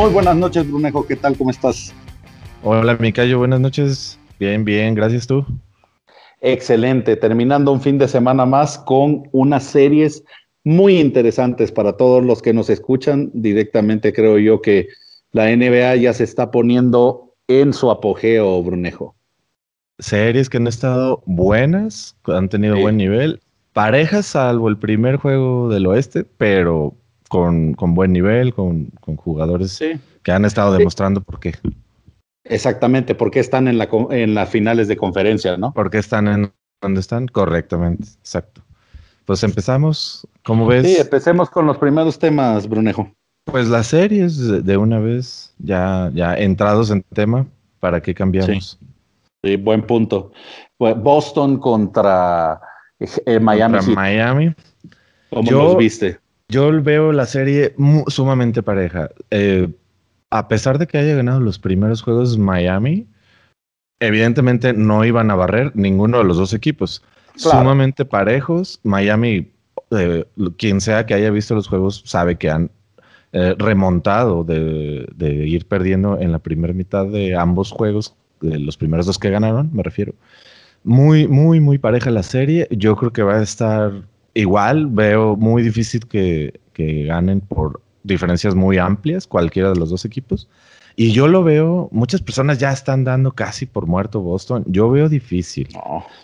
Muy buenas noches, Brunejo. ¿Qué tal? ¿Cómo estás? Hola, Micayo. Buenas noches. Bien, bien. Gracias tú. Excelente. Terminando un fin de semana más con unas series muy interesantes para todos los que nos escuchan. Directamente creo yo que la NBA ya se está poniendo en su apogeo, Brunejo. Series que han estado buenas, han tenido buen nivel. Parejas, salvo el primer juego del oeste, pero con, buen nivel, con, jugadores que han estado demostrando por qué. Exactamente, porque están en, la, en las finales de conferencia, ¿no? Porque están en donde están, correctamente, exacto. Pues empezamos, ¿cómo ves? Sí, empecemos con los primeros temas, Brunejo. Pues las series de una vez, ya, ya entrados en tema, ¿para qué cambiamos? Sí, buen punto. Boston contra eh, Miami. Contra Miami. ¿Cómo los viste? Yo veo la serie sumamente pareja. Eh, a pesar de que haya ganado los primeros juegos Miami, evidentemente no iban a barrer ninguno de los dos equipos. Sumamente parejos. Miami, eh, quien sea que haya visto los juegos, sabe que han eh, remontado de, ir perdiendo en la primera mitad de ambos juegos, de los primeros dos que ganaron, me refiero. Muy, muy, muy pareja la serie. Yo creo que va a estar igual veo muy difícil que, ganen por diferencias muy amplias cualquiera de los dos equipos. Y yo lo veo, muchas personas ya están dando casi por muerto Boston. Yo veo difícil.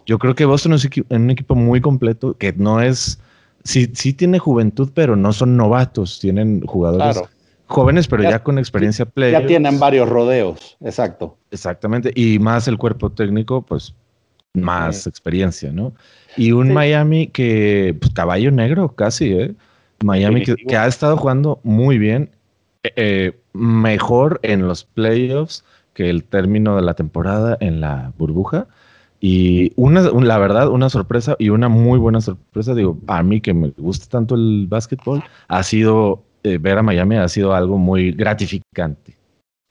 Yo creo que Boston es un equipo muy completo que no es, sí, sí tiene juventud, pero no son novatos. Tienen jugadores jóvenes, pero ya, con experiencia play. Ya tienen varios rodeos, exacto. Exactamente. Y más el cuerpo técnico, pues más experiencia, ¿no? Y un Miami que, pues, caballo negro casi, ¿eh? Miami que, ha estado jugando muy bien, eh, eh, mejor en los playoffs que el término de la temporada en la burbuja. Y una, la verdad, una sorpresa y una muy buena sorpresa, digo, a mí que me gusta tanto el básquetbol, ha sido, eh, ver a Miami ha sido algo muy gratificante.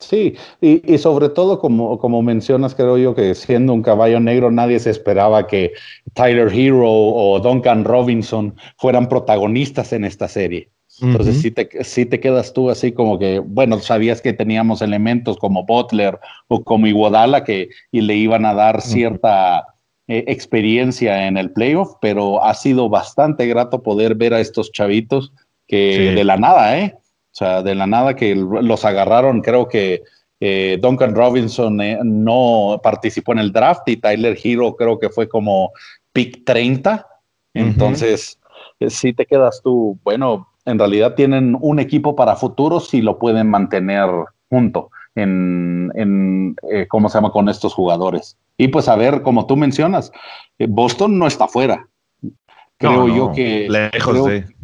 Sí, y, sobre todo como, como mencionas, creo yo que siendo un caballo negro nadie se esperaba que Tyler Hero o Duncan Robinson fueran protagonistas en esta serie. Entonces si te, te quedas tú así como que, bueno, sabías que teníamos elementos como Butler o como Iguodala que y le iban a dar cierta eh, experiencia en el playoff, pero ha sido bastante grato poder ver a estos chavitos que de la nada, ¿eh? O sea, de la nada que los agarraron, creo que eh, Duncan Robinson eh, no participó en el draft y Tyler Hero creo que fue como pick 30. Entonces, eh, si te quedas tú, bueno, en realidad tienen un equipo para futuro si lo pueden mantener junto en, en ¿cómo se llama? Con estos jugadores. Y pues a ver, como tú mencionas, Boston no está fuera. Creo yo que... Lejos de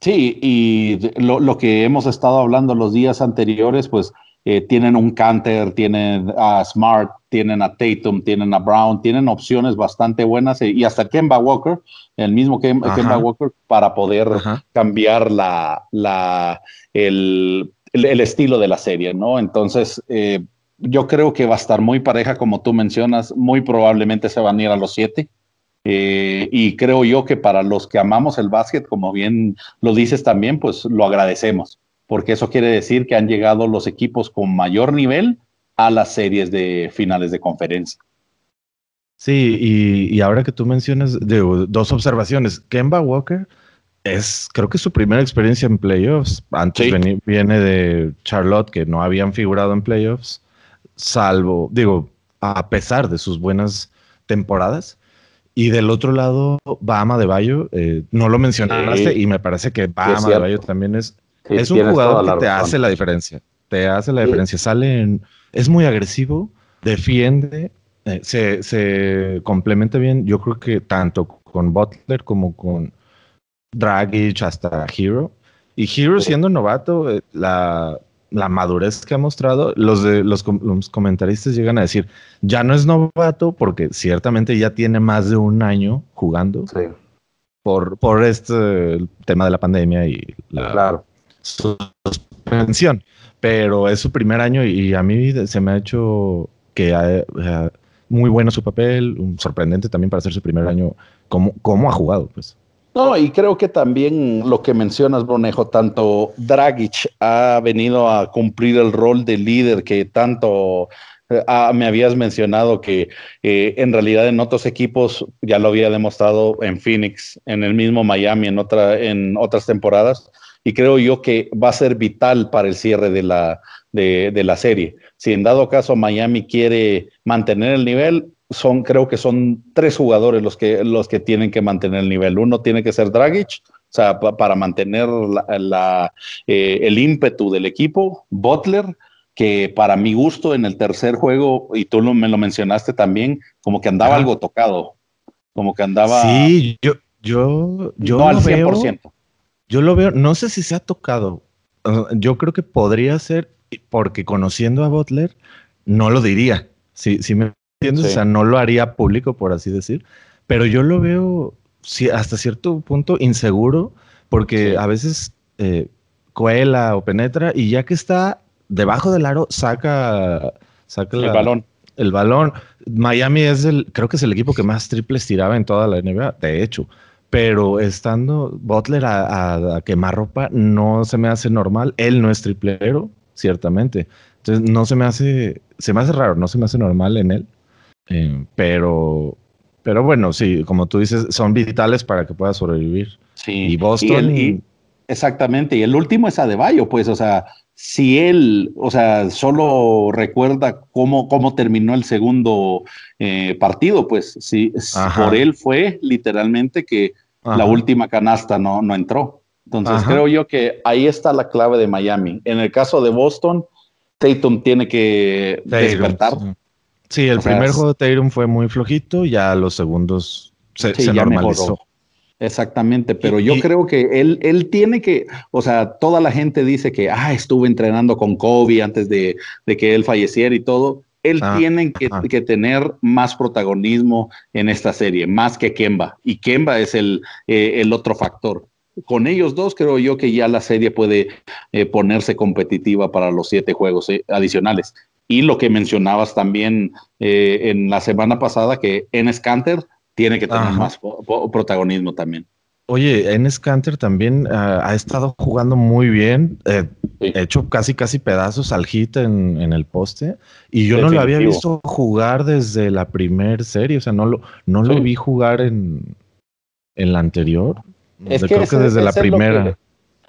Sí, y lo, que hemos estado hablando los días anteriores, pues eh, tienen un Canter, tienen a Smart, tienen a Tatum, tienen a Brown, tienen opciones bastante buenas eh, y hasta Kemba Walker, el mismo Kemba Walker, para poder cambiar la, la, el, estilo de la serie, ¿no? Entonces, eh, yo creo que va a estar muy pareja, como tú mencionas, muy probablemente se van a ir a los siete. Eh, y creo yo que para los que amamos el básquet, como bien lo dices también, pues lo agradecemos, porque eso quiere decir que han llegado los equipos con mayor nivel a las series de finales de conferencia. Sí, y, ahora que tú mencionas dos observaciones, Kemba Walker es, creo que es su primera experiencia en playoffs. Antes viene de Charlotte, que no habían figurado en playoffs, salvo, digo, a pesar de sus buenas temporadas. Y del otro lado, Bahama de Bayo, eh, no lo mencionaste y me parece que Bahama de Bayo también es, es un jugador que te hace la diferencia. Te hace la diferencia. Sale en, es muy agresivo, defiende, eh, se, se complementa bien. Yo creo que tanto con Butler como con Dragic hasta Hero. Y Hero siendo novato, eh, la, la madurez que ha mostrado, los de los, comentaristas llegan a decir, ya no es novato porque ciertamente ya tiene más de un año jugando por, por este tema de la pandemia y la suspensión. Pero es su primer año y a mí se me ha hecho que ha, muy bueno su papel, sorprendente también para ser su primer año, cómo, cómo ha jugado, pues. No, y creo que también lo que mencionas, Bonejo, tanto Dragic ha venido a cumplir el rol de líder que tanto eh, ah, me habías mencionado que eh, en realidad en otros equipos ya lo había demostrado en Phoenix, en el mismo Miami, en, otra, en otras temporadas, y creo yo que va a ser vital para el cierre de la, de, de la serie. Si en dado caso Miami quiere mantener el nivel, son, creo que son tres jugadores los que, los que tienen que mantener el nivel. Uno tiene que ser Dragic, o sea, para mantener la, eh, el ímpetu del equipo. Butler, que para mi gusto en el tercer juego, y tú me lo mencionaste también, como que andaba algo tocado, como que andaba... Sí, yo, yo, yo no al 100%. yo lo veo, no sé si se ha tocado. Yo creo que podría ser, porque conociendo a Butler, no lo diría. Si, si me ¿Entiendes? O sea, no lo haría público, por así decir. Pero yo lo veo hasta cierto punto inseguro, porque a veces eh, cuela o penetra y ya que está debajo del aro, saca, saca el balón. El balón. Miami es el, creo que es el equipo que más triples tiraba en toda la NBA, de hecho. Pero estando Butler a, a quemar ropa, no se me hace normal. Él no es triplero, ciertamente. Entonces no se me hace, se me hace raro, no se me hace normal en él. Eh, pero, pero bueno, sí, como tú dices, son vitales para que pueda sobrevivir. Sí. Y Boston. exactamente. Y el último es Adebayo, pues, o sea, si él, o sea, solo recuerda cómo, cómo terminó el segundo eh, partido, pues, si por él fue literalmente que la última canasta no, no entró. Entonces, creo yo que ahí está la clave de Miami. En el caso de Boston, Tatum tiene que despertar. Sí, el primer juego de Tatum fue muy flojito, ya los segundos se, normalizó. Exactamente, pero yo creo que él, él tiene que, o sea, toda la gente dice que, ah, estuve entrenando con Kobe antes de, que él falleciera y todo. Él ah, tiene que, que, tener más protagonismo en esta serie, más que Kemba. Y Kemba es el, eh, el otro factor. Con ellos dos creo yo que ya la serie puede eh, ponerse competitiva para los siete juegos eh, adicionales. Y lo que mencionabas también eh, en la semana pasada, que en Scanter tiene que tener más protagonismo también. Oye, en Scanter también ah, ha estado jugando muy bien, eh, hecho casi casi pedazos al hit en, el poste, y yo no lo había visto jugar desde la primer serie, o sea, no lo, no lo vi jugar en, en la anterior. Es que creo que desde la primera.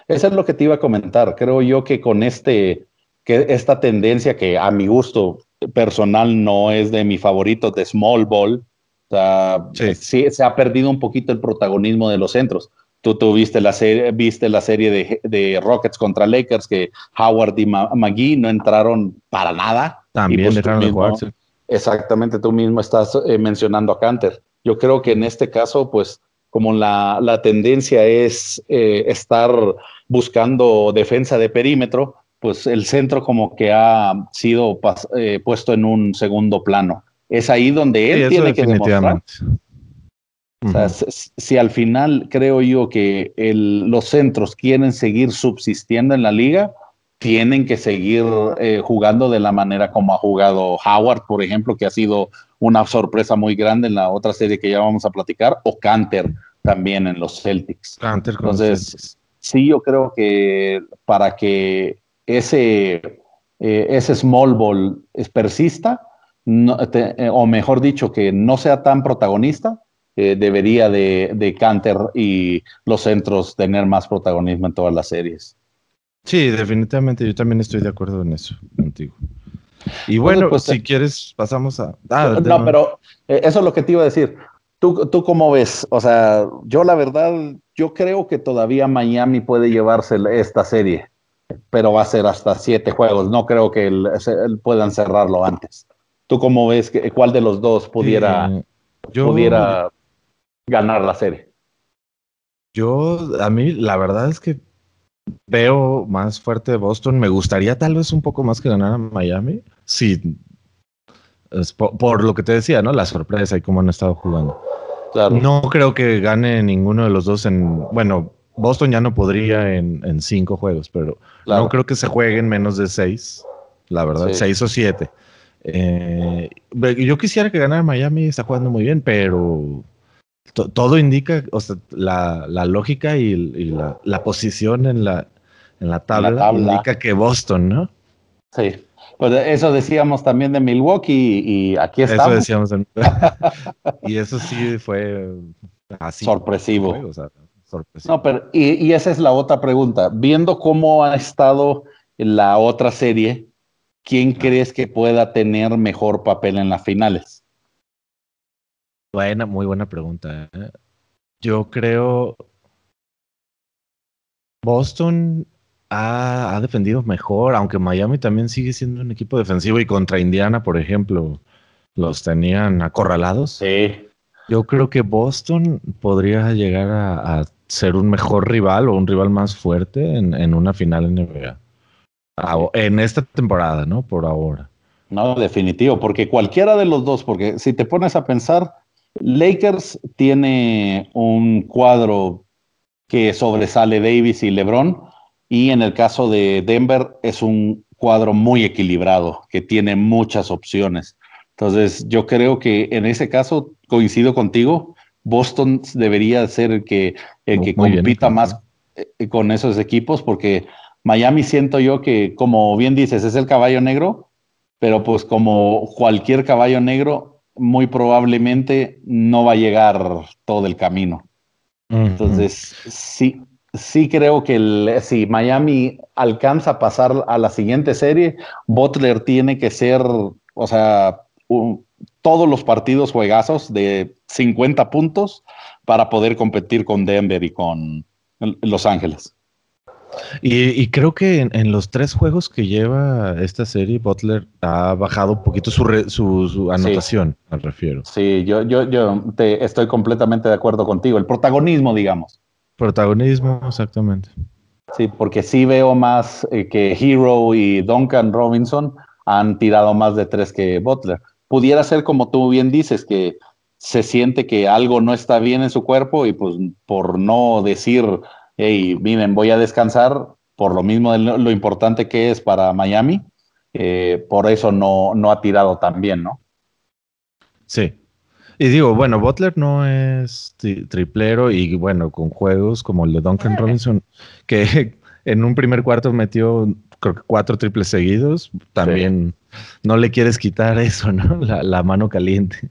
eso es lo que te iba a comentar. Creo yo que con este que esta tendencia que a mi gusto personal no es de mi favorito de small ball, o sea, sí. se ha perdido un poquito el protagonismo de los centros. Tú, tuviste la serie, viste la serie de, Rockets contra Lakers que Howard y McGee no entraron para nada. También pues dejaron de jugarse. Exactamente, tú mismo estás eh, mencionando a Canter. Yo creo que en este caso, pues, como la, la tendencia es eh, estar buscando defensa de perímetro, pues el centro como que ha sido eh, puesto en un segundo plano. Es ahí donde él tiene que demostrar. O sea, si, al final creo yo que los centros quieren seguir subsistiendo en la liga, tienen que seguir eh, jugando de la manera como ha jugado Howard, por ejemplo, que ha sido una sorpresa muy grande en la otra serie que ya vamos a platicar, o Canter también en los Celtics. Canter Entonces, sí, yo creo que para que ese, eh, ese small ball persista, eh, o mejor dicho, que no sea tan protagonista, eh, debería de, de, Canter y los centros tener más protagonismo en todas las series. Sí, definitivamente, yo también estoy de acuerdo en eso contigo. Y bueno, pues, si quieres, pasamos a... Ah, no, pero eso es lo que te iba a decir. ¿Tú, ¿Tú cómo ves? O sea, yo la verdad, yo creo que todavía Miami puede llevarse esta serie pero va a ser hasta siete juegos. No creo que puedan cerrarlo antes. ¿Tú cómo ves que, cuál de los dos pudiera, pudiera ganar la serie? Yo, a mí, la verdad es que veo más fuerte Boston. Me gustaría tal vez un poco más que ganar a Miami. Sí, por, lo que te decía, ¿no? La sorpresa y cómo han estado jugando. No creo que gane ninguno de los dos en, bueno, Boston ya no podría en, cinco juegos, pero no creo que se jueguen menos de seis, la verdad, seis o siete. Eh, yo quisiera que ganara Miami, está jugando muy bien, pero todo indica, o sea, la, lógica y, la, posición en la, en la tabla, indica que Boston, ¿no? Sí. Pues eso decíamos también de Milwaukee y, aquí estamos. Eso decíamos. y eso sí fue así. Sorpresivo. No, pero y, esa es la otra pregunta. Viendo cómo ha estado la otra serie, ¿quién crees que pueda tener mejor papel en las finales? Buena, muy buena pregunta. ¿eh? Yo creo Boston ha, defendido mejor, aunque Miami también sigue siendo un equipo defensivo y contra Indiana, por ejemplo, los tenían acorralados. Sí. Yo creo que Boston podría llegar a, ser un mejor rival o un rival más fuerte en, una final NBA. en esta temporada, ¿no? Por ahora. No, definitivo, porque cualquiera de los dos, porque si te pones a pensar, Lakers tiene un cuadro que sobresale Davis y LeBron, y en el caso de Denver es un cuadro muy equilibrado, que tiene muchas opciones. Entonces, yo creo que en ese caso coincido contigo. Boston debería ser el que, el que compita más eh, con esos equipos, porque Miami siento yo que, como bien dices, es el caballo negro, pero pues como cualquier caballo negro, muy probablemente no va a llegar todo el camino. Entonces, sí, sí creo que si Miami alcanza a pasar a la siguiente serie, Butler tiene que ser, o sea, todos los partidos juegazos de 50 puntos para poder competir con Denver y con Los Ángeles. Y, creo que en, los tres juegos que lleva esta serie, Butler ha bajado un poquito su, su, anotación, me refiero. Sí, yo, yo, yo te, estoy completamente de acuerdo contigo. El protagonismo, digamos. Protagonismo, exactamente. Sí, porque sí veo más eh, que Hero y Duncan Robinson han tirado más de tres que Butler. Pudiera ser como tú bien dices, que se siente que algo no está bien en su cuerpo y pues por no decir, hey, miren, voy a descansar, por lo mismo de lo, importante que es para Miami, eh, por eso no, no ha tirado tan bien, ¿no? Sí, y digo, bueno, Butler no es triplero y bueno, con juegos como el de Duncan. Robinson, que en un primer cuarto metió creo que cuatro triples seguidos, también no le quieres quitar eso, ¿no? La, mano caliente.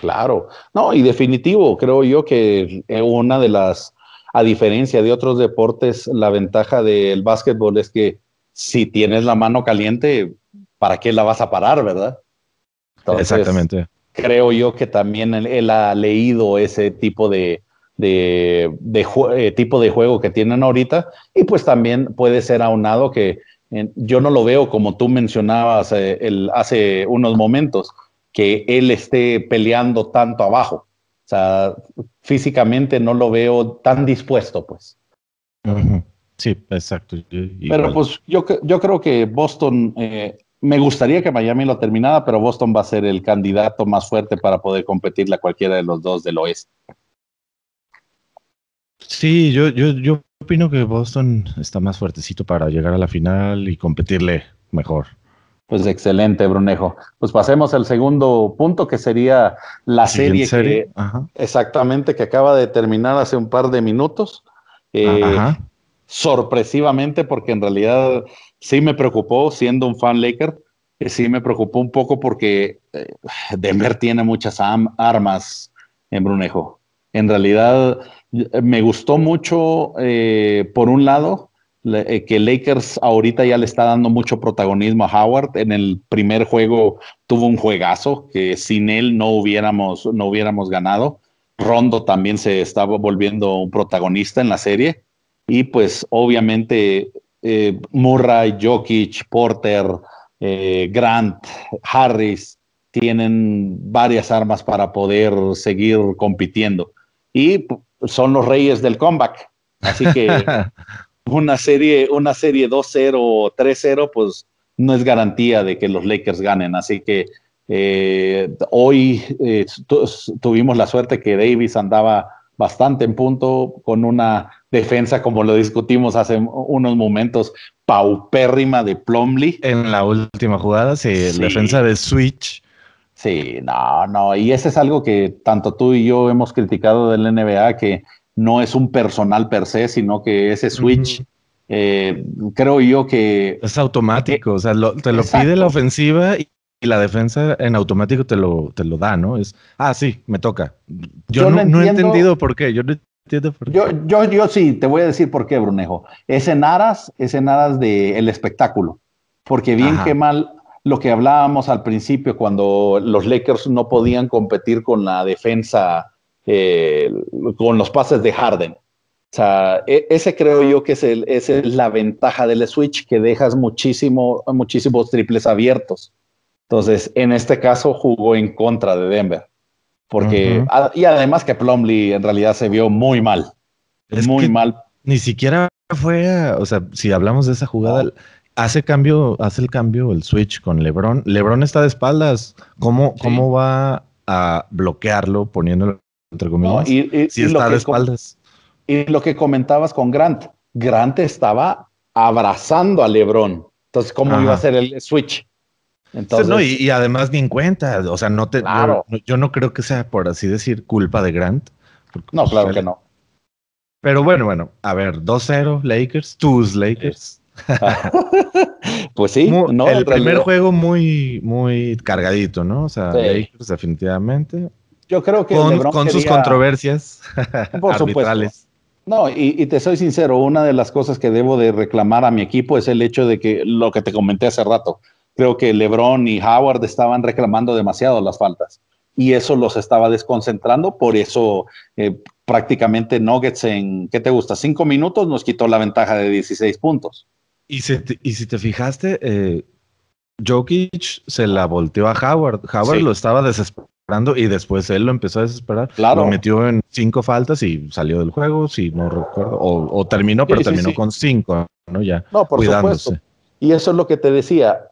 Claro, no, y definitivo, creo yo que una de las, a diferencia de otros deportes, la ventaja del básquetbol es que si tienes la mano caliente, ¿para qué la vas a parar, verdad? Exactamente creo yo que también él, ha leído ese tipo de, de, eh, tipo de juego que tienen ahorita y pues también puede ser aunado que yo no lo veo como tú mencionabas eh, el, hace unos momentos, que él esté peleando tanto abajo. O sea, físicamente no lo veo tan dispuesto, pues. Sí, exacto. Pero pues yo, yo creo que Boston eh, me gustaría que Miami lo terminara, pero Boston va a ser el candidato más fuerte para poder competirle a cualquiera de los dos del oeste. Sí, yo, yo, yo opino que Boston está más fuertecito para llegar a la final y competirle mejor. Pues excelente, Brunejo. Pues pasemos al segundo punto, que sería la serie, que exactamente que acaba de terminar hace un par de minutos. Eh, sorpresivamente, porque en realidad sí me preocupó, siendo un fan Laker, sí me preocupó un poco porque eh, Denver tiene muchas armas en Brunejo. En realidad, me gustó mucho, eh, por un lado, eh, que Lakers ahorita ya le está dando mucho protagonismo a Howard. En el primer juego tuvo un juegazo que sin él no hubiéramos, no hubiéramos ganado. Rondo también se estaba volviendo un protagonista en la serie. Y pues obviamente eh, Murray, Jokic, Porter, eh, Grant, Harris, tienen varias armas para poder seguir compitiendo. Y son los reyes del comeback. Así que una serie, una serie 2-0 o 3-0, pues no es garantía de que los Lakers ganen. Así que eh, hoy tuvimos la suerte que Davis andaba bastante en punto con una defensa, como lo discutimos hace unos momentos, paupérrima de Plumlee. En la última jugada, sí, la defensa de Switch Sí, no, no, y ese es algo que tanto tú y yo hemos criticado del NBA, que no es un personal per se, sino que ese switch, eh, creo yo que... Es automático, o sea, te lo pide la ofensiva y, la defensa en automático te lo, te lo da, ¿no? Es, ah, sí, me toca. Yo, no, he entendido por qué, yo no entiendo por qué. Yo, yo sí, te voy a decir por qué, Brunejo. Es en aras, es en aras del espectáculo, porque bien que mal lo que hablábamos al principio cuando los Lakers no podían competir con la defensa, eh, con los pases de Harden. O sea, e, ese creo yo que es, el, es la ventaja del switch, que dejas muchísimo, muchísimos triples abiertos. Entonces, en este caso jugó en contra de Denver. Porque, y además que Plumlee en realidad se vio muy mal. muy mal. Ni siquiera fue, o sea, si hablamos de esa jugada, hace cambio, hace el cambio, el switch con LeBron. LeBron está de espaldas. ¿Cómo, cómo va a bloquearlo poniéndolo entre comillas? y, si está de espaldas. Y lo que comentabas con Grant, Grant estaba abrazando a LeBron. Entonces, ¿cómo iba a ser el switch? Entonces, no, y, además ni en cuenta, o sea, no te, yo, no creo que sea, por así decir, culpa de Grant. No, claro pues, que no. Pero bueno, bueno, a ver, 2-0 Lakers, tus Lakers. pues sí, no, el primer juego muy, muy cargadito, ¿no? O sea, Lakers definitivamente. Yo creo que con, sus controversias por arbitrales. No, y, te soy sincero, una de las cosas que debo de reclamar a mi equipo es el hecho de que lo que te comenté hace rato, creo que LeBron y Howard estaban reclamando demasiado las faltas y eso los estaba desconcentrando, por eso eh, prácticamente Nuggets en, ¿qué te gusta? Cinco minutos nos quitó la ventaja de 16 puntos. Y, y si te fijaste, eh, Jokic se la volteó a Howard. Howard lo estaba desesperando y después él lo empezó a desesperar. Lo metió en cinco faltas y salió del juego, si no recuerdo. O, terminó, pero terminó con cinco, ¿no? Ya. No, por supuesto. Y eso es lo que te decía.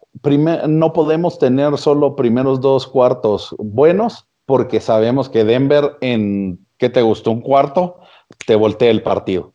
no podemos tener solo primeros dos cuartos buenos porque sabemos que Denver en, ¿qué te gustó? Un cuarto, te voltea el partido.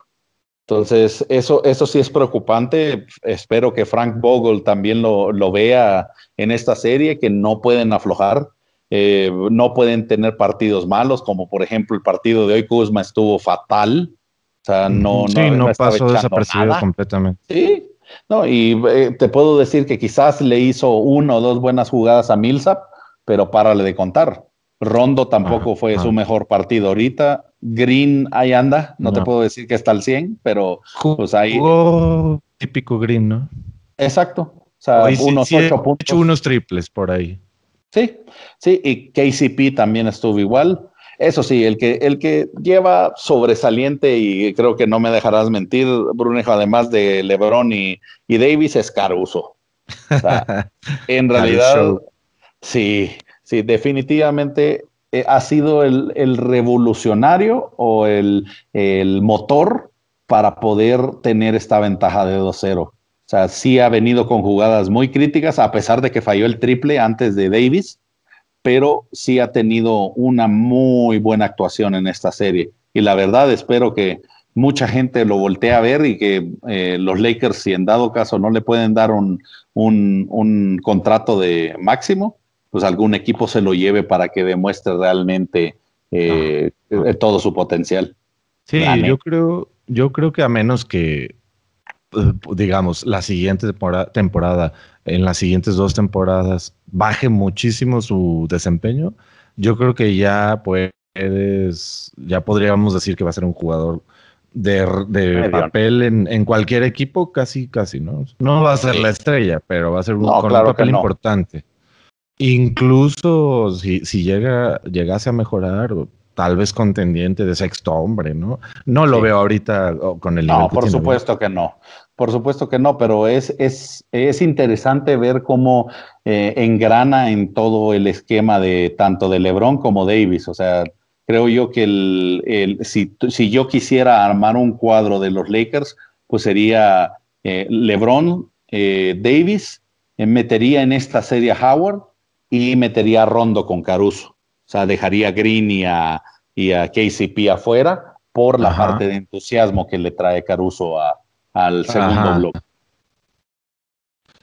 Entonces, eso, eso sí es preocupante. Espero que Frank Vogel también lo, vea en esta serie, que no pueden aflojar, eh, no pueden tener partidos malos, como por ejemplo el partido de hoy, Kuzma estuvo fatal. O sea, no, sí, no, pasó desapercibido completamente. Sí, no, y eh, te puedo decir que quizás le hizo una o dos buenas jugadas a Millsap, pero párale de contar. Rondo tampoco fue su mejor partido ahorita. Green ahí anda, no, te puedo decir que está al 100, pero pues ahí. típico Green, ¿no? Exacto. O sea, unos ocho puntos. Hecho unos triples por ahí. Sí, sí, y KCP también estuvo igual. Eso sí, el que, el que lleva sobresaliente, y creo que no me dejarás mentir, Brunejo, además de LeBron y, y Davis, es Caruso. O sea, en realidad, sí, sí, definitivamente eh, ha sido el, revolucionario o el, motor para poder tener esta ventaja de 2-0. O sea, sí ha venido con jugadas muy críticas, a pesar de que falló el triple antes de Davis, pero sí ha tenido una muy buena actuación en esta serie. Y la verdad, espero que mucha gente lo voltee a ver y que eh, los Lakers, si en dado caso no le pueden dar un, un contrato de máximo, pues algún equipo se lo lleve para que demuestre realmente eh, eh, todo su potencial. Sí, yo creo, yo creo que a menos que, digamos, la siguiente temporada, en las siguientes dos temporadas, baje muchísimo su desempeño, yo creo que ya puedes, ya podríamos decir que va a ser un jugador de, papel en, cualquier equipo, casi, casi, ¿no? No va a ser la estrella, pero va a ser un, con un papel importante. Incluso si, si llega, llegase a mejorar, tal vez contendiente de sexto hombre, ¿no? No lo veo ahorita con el No, por supuesto que no. Por supuesto que no, pero es, es, es interesante ver cómo eh, engrana en todo el esquema de tanto de LeBron como Davis. O sea, creo yo que el, el, si, si, yo quisiera armar un cuadro de los Lakers, pues sería eh, LeBron, eh, Davis, metería en esta serie a Howard y metería a Rondo con Caruso. O sea, dejaría a Green y a, y a KCP afuera por la parte de entusiasmo que le trae Caruso al segundo bloque.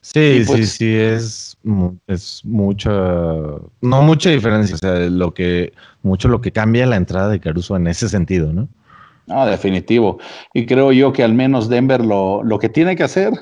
Sí, sí, pues sí, es, es mucha, no mucha diferencia, o sea, lo que, mucho lo que cambia la entrada de Caruso en ese sentido, ¿no? No, definitivo. Y creo yo que al menos Denver lo, lo que tiene que hacer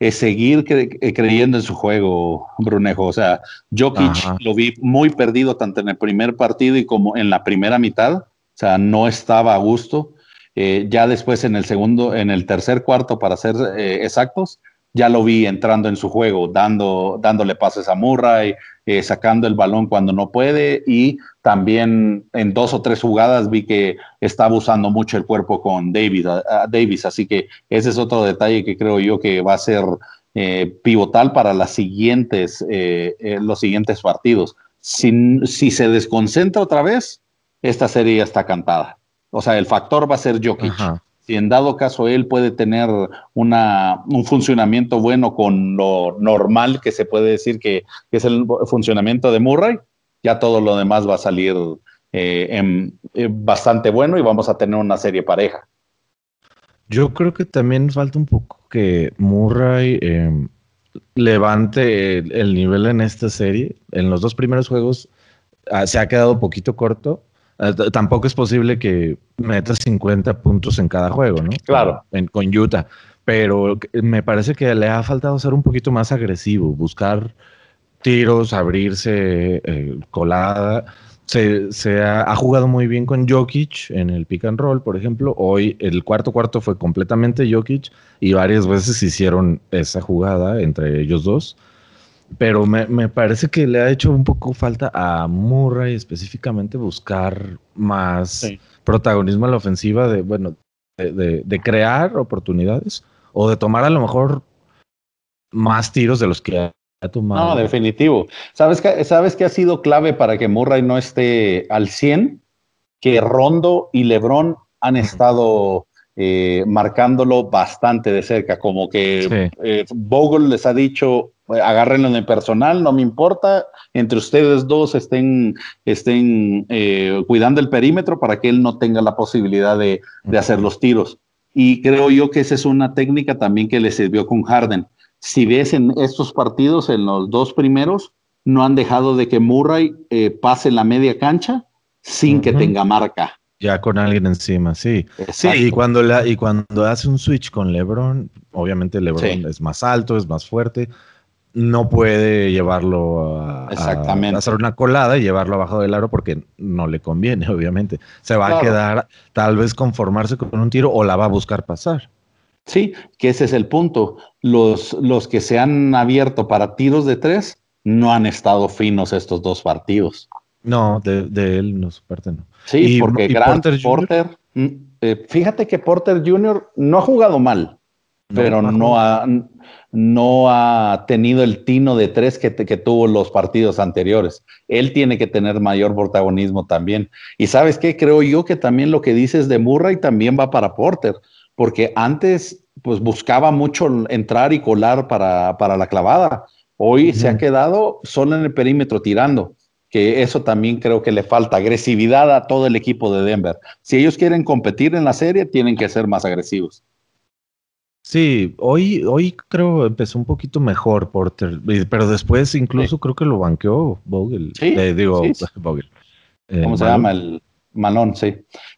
es seguir eh, creyendo en su juego, Brunejo. O sea, Jokic lo vi muy perdido tanto en el primer partido y como en la primera mitad. O sea, no estaba a gusto. Eh, ya después en el segundo, en el tercer cuarto, para ser eh, exactos, ya lo vi entrando en su juego, dando, dándole pases a Murray, eh, sacando el balón cuando no puede y también en dos o tres jugadas vi que estaba usando mucho el cuerpo con David, Davis, así que ese es otro detalle que creo yo que va a ser eh, pivotal para las siguientes, eh, los siguientes partidos. Si, si se desconcentra otra vez, esta serie ya está cantada. O sea, el factor va a ser Jokic si en dado caso él puede tener una, un funcionamiento bueno con lo normal que se puede decir que, es el funcionamiento de Murray, ya todo lo demás va a salir eh, eh, bastante bueno y vamos a tener una serie pareja. Yo creo que también falta un poco que Murray em, levante el, nivel en esta serie. En los dos primeros juegos ah, se ha quedado un poquito corto eh, tampoco es posible que metas 50 puntos en cada juego, ¿no? Claro. con Utah. Pero me parece que le ha faltado ser un poquito más agresivo, buscar tiros, abrirse, eh, colada. Se, ha, jugado muy bien con Jokic en el pick and roll, por ejemplo. Hoy el cuarto cuarto fue completamente Jokic y varias veces hicieron esa jugada entre ellos dos pero me, parece que le ha hecho un poco falta a Murray específicamente buscar más protagonismo en la ofensiva de, bueno, de, crear oportunidades o de tomar a lo mejor más tiros de los que tomado. No, definitivo. ¿Sabes que, ¿Sabes que ha sido clave para que Murray no esté al 100? Que Rondo y Lebron han estado eh, marcándolo bastante de cerca, como que eh, Bogle les ha dicho, agárrenlo en el personal, no me importa, entre ustedes dos estén, estén eh, cuidando el perímetro para que él no tenga la posibilidad de, hacer los tiros. Y creo yo que esa es una técnica también que le sirvió con Harden. Si ves en estos partidos, en los dos primeros, no han dejado de que Murray eh, pase la media cancha sin que tenga marca. Ya con alguien encima, sí. Sí, y cuando, la, y cuando hace un switch con LeBron, obviamente LeBron es más alto, es más fuerte, no puede llevarlo a, hacer una colada y llevarlo abajo del aro porque no le conviene, obviamente. Se va a quedar, tal vez conformarse con un tiro o la va a buscar pasar. Sí, que ese es el punto. Los, los que se han abierto para tiros de tres no han estado finos estos dos partidos. No, de, él no, su parte no. Sí, porque Grant Porter, mm, eh, fíjate que Porter Jr. no ha jugado mal, pero no ha, no ha tenido el tino de tres que, que, tuvo los partidos anteriores. Él tiene que tener mayor protagonismo también. Y sabes qué, creo yo que también lo que dices de Murray también va para Porter, porque antes pues buscaba mucho entrar y colar para, la clavada. Hoy se ha quedado solo en el perímetro tirando, que eso también creo que le falta agresividad a todo el equipo de Denver. Si ellos quieren competir en la serie, tienen que ser más agresivos. Sí, hoy, hoy creo empezó un poquito mejor Porter, pero después incluso creo que lo banqueó Vogel. Sí, digo, Vogel. Eh, ¿Cómo se llama? El Malón, sí.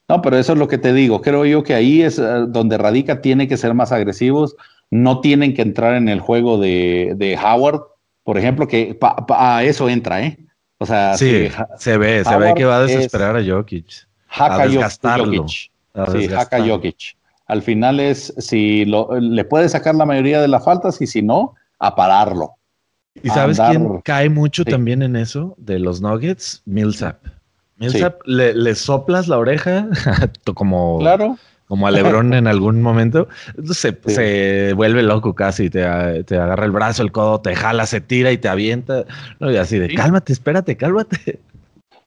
No, pero eso es lo que te digo. Creo yo que ahí es eh, donde radica, tiene que ser más agresivos. No tienen que entrar en el juego de, Howard, por ejemplo, que a eso entra, ¿eh? O sea, sí, se ve, se ve que va a desesperar a Jokic. a Jokic. sí, Haka Jokic. Al final es si le puede sacar la mayoría de las faltas y si no, a pararlo. ¿Y sabes quién cae mucho también en eso de los Nuggets? Millsap. Millsap le, soplas la oreja como, claro. como a Lebron en algún momento. Se, se, vuelve loco casi, te, te, agarra el brazo, el codo, te jala, se tira y te avienta. Y así de, cálmate, espérate, cálmate.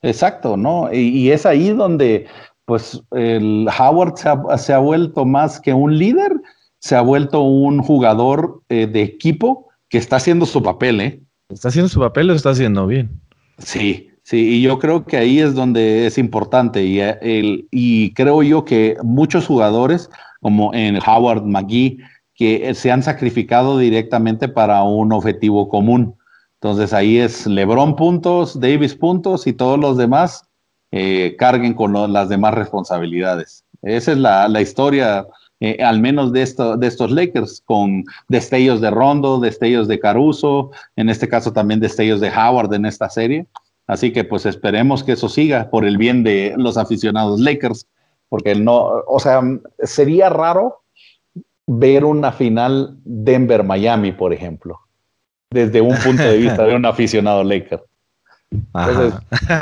Exacto, ¿no? y, es ahí donde pues el Howard se ha, vuelto más que un líder, se ha vuelto un jugador eh, de equipo que está haciendo su papel, ¿eh? ¿Está haciendo su papel o está haciendo bien? Sí, sí, y yo creo que ahí es donde es importante y, eh, y creo yo que muchos jugadores, como en Howard McGee, que se han sacrificado directamente para un objetivo común. Entonces ahí es LeBron puntos, Davis puntos y todos los demás eh, carguen con las demás responsabilidades. Esa es la, la historia, eh, al menos de, esto, de estos Lakers, con destellos de Rondo, destellos de Caruso, en este caso también destellos de Howard en esta serie. Así que pues esperemos que eso siga por el bien de los aficionados Lakers, porque no, o sea, sería raro ver una final Denver-Miami, por ejemplo desde un punto de vista de un aficionado Laker.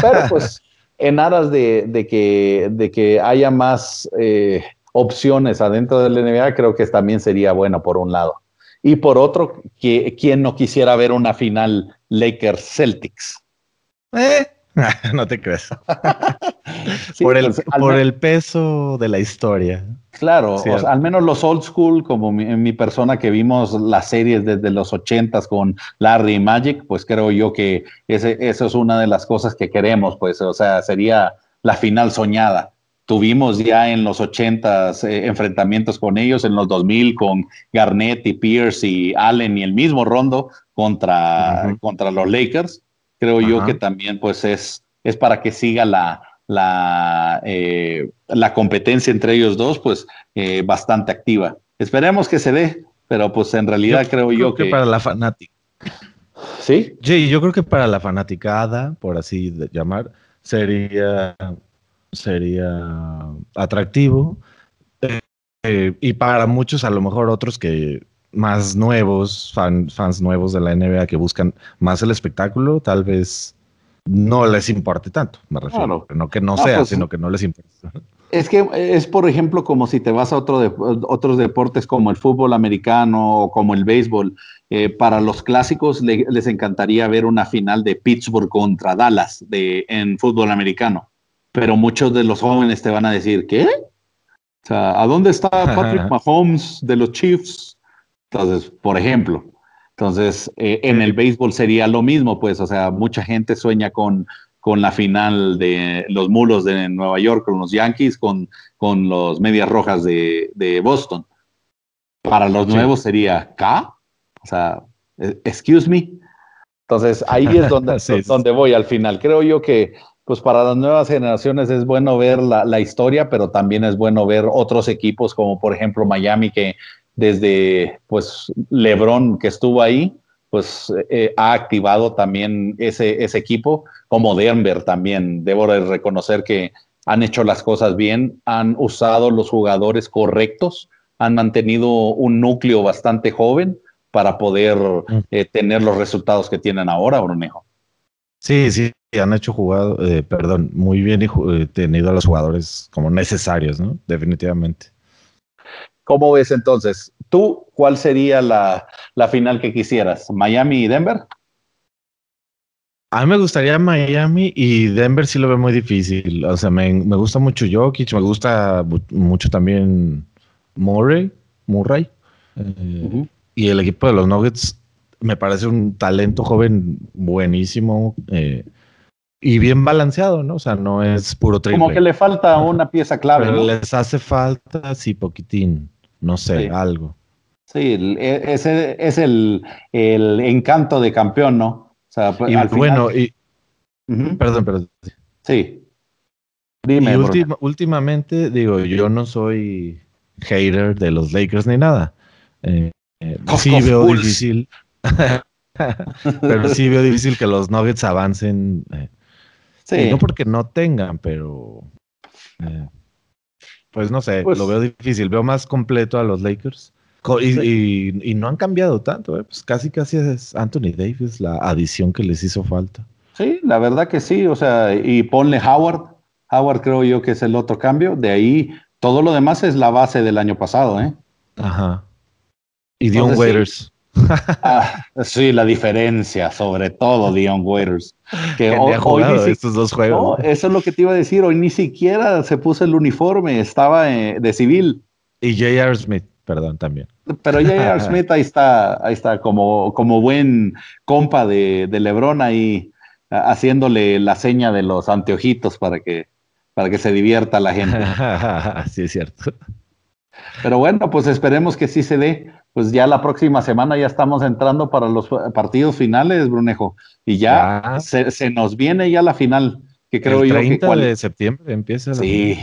pero pues en aras de, que, de que haya más eh, opciones adentro del NBA, creo que también sería bueno por un lado. Y por otro, que, ¿quién no quisiera ver una final Lakers-Celtics? ¿Eh? no te crees. por, el, pues, por el peso de la historia. Claro, al menos los old school, como mi, mi, persona que vimos las series desde los ochentas con Larry y Magic, pues creo yo que ese, eso es una de las cosas que queremos, pues, o sea, sería la final soñada. Tuvimos ya en los ochentas eh, enfrentamientos con ellos, en los 2000 con Garnett y Pierce y Allen y el mismo Rondo contra, contra los Lakers. Creo yo que también pues es, es para que siga la, la, eh, la competencia entre ellos dos, pues eh, bastante activa. Esperemos que se dé, pero pues en realidad creo, yo que, para la fanática. Sí. Sí, yo creo que para la fanaticada, por así llamar, sería, sería atractivo. Eh, y para muchos, a lo mejor otros que más nuevos, fans nuevos de la NBA que buscan más el espectáculo, tal vez no les importe tanto, me refiero. No que no sea, pues, sino que no les importe. Es que es, por ejemplo, como si te vas a otro de, otros deportes como el fútbol americano o como el béisbol. Eh, para los clásicos les encantaría ver una final de Pittsburgh contra Dallas de, en fútbol americano. Pero muchos de los jóvenes te van a decir, ¿qué? O sea, ¿a dónde está Patrick Mahomes de los Chiefs? Entonces, por ejemplo, entonces, eh, en el béisbol sería lo mismo, pues, o sea, mucha gente sueña con, con la final de los mulos de Nueva York, con los Yankees, con, con los Medias Rojas de, Boston. Para los nuevos sería K, o sea, e, excuse me. Entonces, ahí es donde, donde voy al final. Creo yo que, pues, para las nuevas generaciones es bueno ver la, la historia, pero también es bueno ver otros equipos, como por ejemplo Miami, que desde pues LeBron que estuvo ahí, pues eh, ha activado también ese, ese equipo, como Denver también. Debo reconocer que han hecho las cosas bien, han usado los jugadores correctos, han mantenido un núcleo bastante joven para poder mm. eh, tener los resultados que tienen ahora, Brunejo. Sí, sí, han hecho jugado, eh, perdón, muy bien y tenido a los jugadores como necesarios, ¿no? Definitivamente. ¿Cómo ves entonces? ¿Tú cuál sería la, final que quisieras? ¿Miami y Denver? A mí me gustaría Miami y Denver sí lo veo muy difícil. O sea, me, gusta mucho Jokic, me gusta mucho también Murray, Murray. Eh, y el equipo de los Nuggets me parece un talento joven buenísimo eh, y bien balanceado, ¿no? O sea, no es puro triple. Como que le falta una pieza clave. Pero les hace falta, sí, poquitín no sé, algo. Sí, e, ese es el, encanto de campeón, ¿no? O sea, y bueno, y, perdón, perdón. Sí. Dime. Y últimamente, digo, yo no soy hater de los Lakers ni nada. Eh, eh, sí veo difícil. pero sí veo difícil que los Nuggets avancen. Eh, sí. no porque no tengan, pero pues no sé, pues lo veo difícil. Veo más completo a los Lakers. Y, no han cambiado tanto, ¿eh? pues casi casi es Anthony Davis la adición que les hizo falta. Sí, la verdad que sí, o sea, y ponle Howard. Howard creo yo que es el otro cambio. De ahí, todo lo demás es la base del año pasado, ¿eh? Ajá. Y Dion Waiters. Ah, sí, la diferencia, sobre todo Dion Waiters. Que hoy, estos dos juegos. eso es lo que te iba a decir. Hoy ni siquiera se puso el uniforme, estaba eh, de civil. Y J.R. Smith, perdón, también. Pero J.R. Smith ahí está, ahí está como, como buen compa de, de Lebron ahí haciéndole la seña de los anteojitos para que, para que se divierta la gente. sí, es cierto. Pero bueno, pues esperemos que sí se dé pues ya la próxima semana ya estamos entrando para los partidos finales, Brunejo, y ya, Se, nos viene ya la final, que creo yo que... El de septiembre empieza. sí,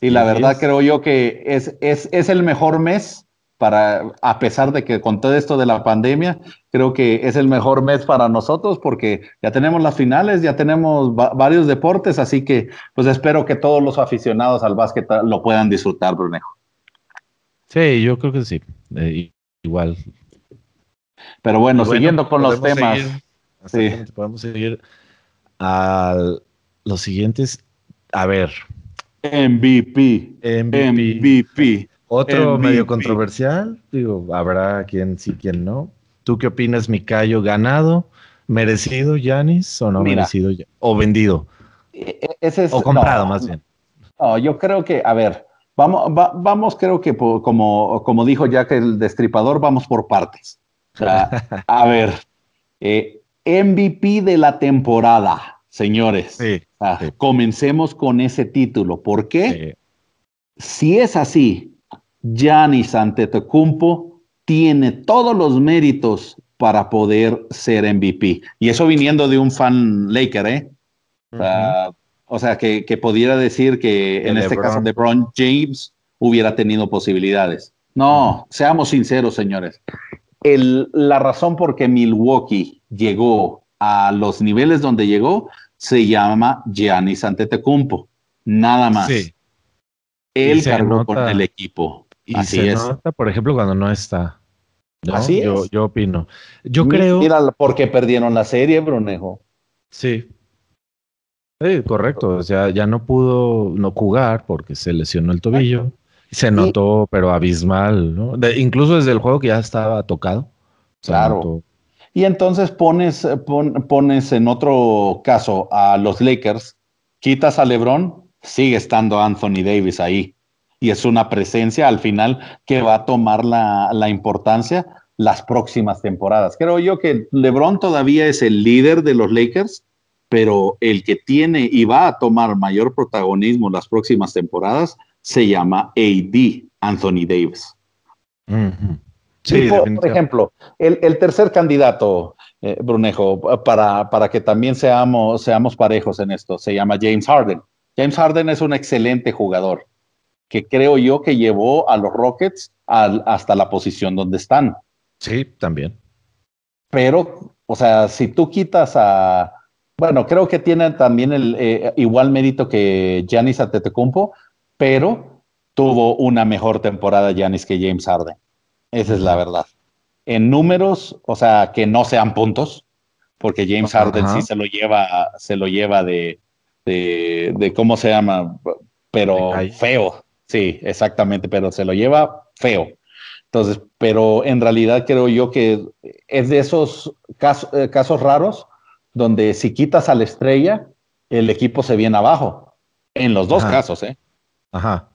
y la verdad creo yo que es, es, es el mejor mes para, a pesar de que con todo esto de la pandemia, creo que es el mejor mes para nosotros porque ya tenemos las finales, ya tenemos varios deportes, así que pues espero que todos los aficionados al básquet lo puedan disfrutar, Brunejo. Sí, yo creo que sí, eh, igual. Pero bueno, siguiendo con los temas. sí. Podemos seguir a los siguientes. A ver. MVP. MVP. MVP. Otro medio controversial, digo, habrá quien sí, quien no. ¿Tú qué opinas, Micayo? ¿Ganado? ¿Merecido, Yanis? ¿O no merecido? ¿O vendido? E, e, o comprado, más bien. No, yo creo que, a ver, vamos, vamos creo que como, como dijo Jack el destripador, vamos por partes. a ver, eh, MVP de la temporada, señores. Sí, Comencemos con ese título. ¿Por qué? Si es así, Giannis Antetokounmpo tiene todos los méritos para poder ser MVP. Y eso viniendo de un fan Laker, ¿eh? O sea, que, que, pudiera decir que en este caso LeBron James hubiera tenido posibilidades. No, seamos sinceros, señores. El, la razón por que Milwaukee llegó a los niveles donde llegó se llama Giannis Antetokounmpo. Nada más. Él cargó con el equipo. Y Así se nota, por ejemplo, cuando no está. Así yo, Yo opino. Yo creo. Mira por qué perdieron la serie, Brunejo. Sí. Sí, correcto. O sea, ya no pudo no jugar porque se lesionó el tobillo. Se notó, pero abismal, ¿no? incluso desde el juego que ya estaba tocado. Claro. Y entonces pones, pones en otro caso a los Lakers, quitas a LeBron, sigue estando Anthony Davis ahí y es una presencia al final que va a tomar la, importancia las próximas temporadas. Creo yo que LeBron todavía es el líder de los Lakers, pero el que tiene y va a tomar mayor protagonismo las próximas temporadas se llama AD, Anthony Davis. Sí, por, ejemplo, el, tercer candidato, eh, Brunejo, para, para que también seamos, seamos parejos en esto, se llama James Harden. James Harden es un excelente jugador que creo yo que llevó a los Rockets hasta la posición donde están. Sí, también. Pero, o sea, si tú quitas a, bueno, creo que tiene también el eh, igual mérito que Giannis Antetokounmpo, pero tuvo una mejor temporada Giannis que James Harden. Esa es la verdad. En números, o sea, que no sean puntos, porque James Harden sí se lo lleva, se lo lleva de, de, de ¿cómo se llama? Pero feo, Sí, exactamente, pero se lo lleva feo. Entonces, pero en realidad creo yo que es de esos eh, casos, raros donde si quitas a la estrella, el equipo se viene abajo. En los dos casos, ¿eh? Ajá.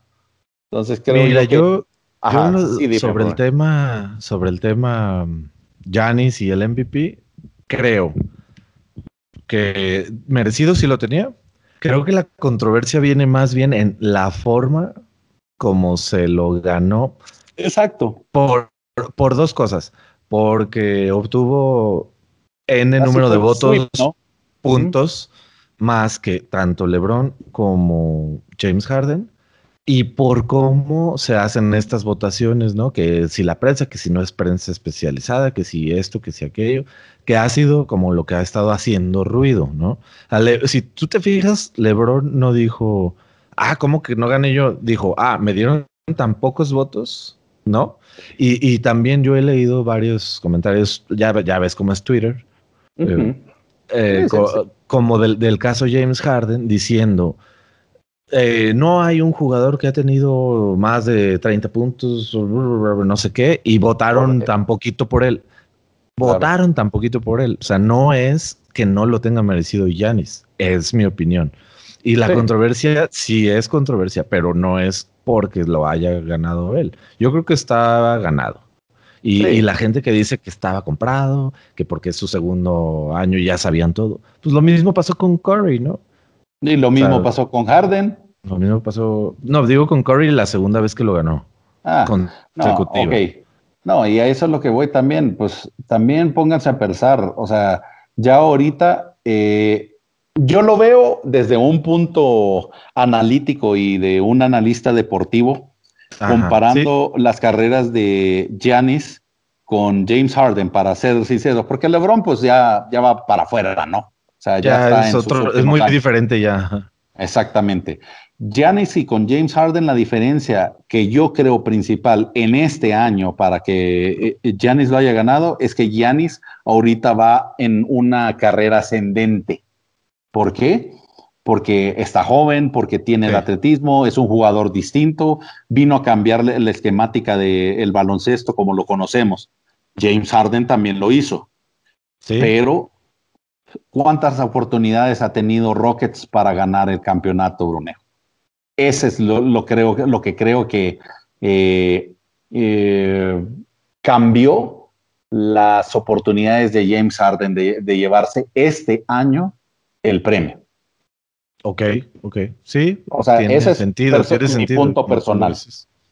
Entonces creo Mira, yo, yo, sobre el tema, sobre el tema Janis y el MVP, creo que merecido sí lo tenía. Creo que la controversia viene más bien en la forma como se lo ganó. Exacto. Por, por dos cosas. Porque obtuvo N número de votos, puntos, más que tanto LeBron como James Harden. Y por cómo se hacen estas votaciones, ¿no? Que si la prensa, que si no es prensa especializada, que si esto, que si aquello, que ha sido como lo que ha estado haciendo ruido, ¿no? si tú te fijas, LeBron no dijo, ah, ¿cómo que no gané yo? Dijo, ah, me dieron tan pocos votos, ¿no? Y, también yo he leído varios comentarios, ya, ya ves cómo es Twitter, eh, como del, caso James Harden, diciendo, eh, no hay un jugador que ha tenido más de 30 puntos, no sé qué, y votaron tan poquito por él. Votaron tan poquito por él. O sea, no es que no lo tenga merecido Yanis, es mi opinión. Y la controversia sí es controversia, pero no es porque lo haya ganado él. Yo creo que estaba ganado. Y, la gente que dice que estaba comprado, que porque es su segundo año ya sabían todo. Pues lo mismo pasó con Curry, ¿no? Y lo mismo pasó con Harden. Lo mismo pasó. No, digo con Curry la segunda vez que lo ganó. Ah, consecutiva. No, y a eso es lo que voy también, pues también pónganse a pensar, o sea, ya ahorita eh, yo lo veo desde un punto analítico y de un analista deportivo, comparando las carreras de Giannis con James Harden, para ser sincero, porque LeBron pues ya, ya va para afuera, ¿no? O sea, ya, es, otro, es muy diferente ya. Exactamente. Giannis y con James Harden la diferencia que yo creo principal en este año para que eh, Giannis lo haya ganado es que Giannis ahorita va en una carrera ascendente. ¿Por qué? Porque está joven, porque tiene el atletismo, es un jugador distinto, vino a cambiar la esquemática del baloncesto como lo conocemos. James Harden también lo hizo. Pero, ¿cuántas oportunidades ha tenido Rockets para ganar el campeonato, Brunejo? Ese es lo, creo, lo que creo que eh, eh, cambió las oportunidades de James Harden de, llevarse este año el premio. Ok, ok. Sí, o sea, ese sentido, es mi punto personal.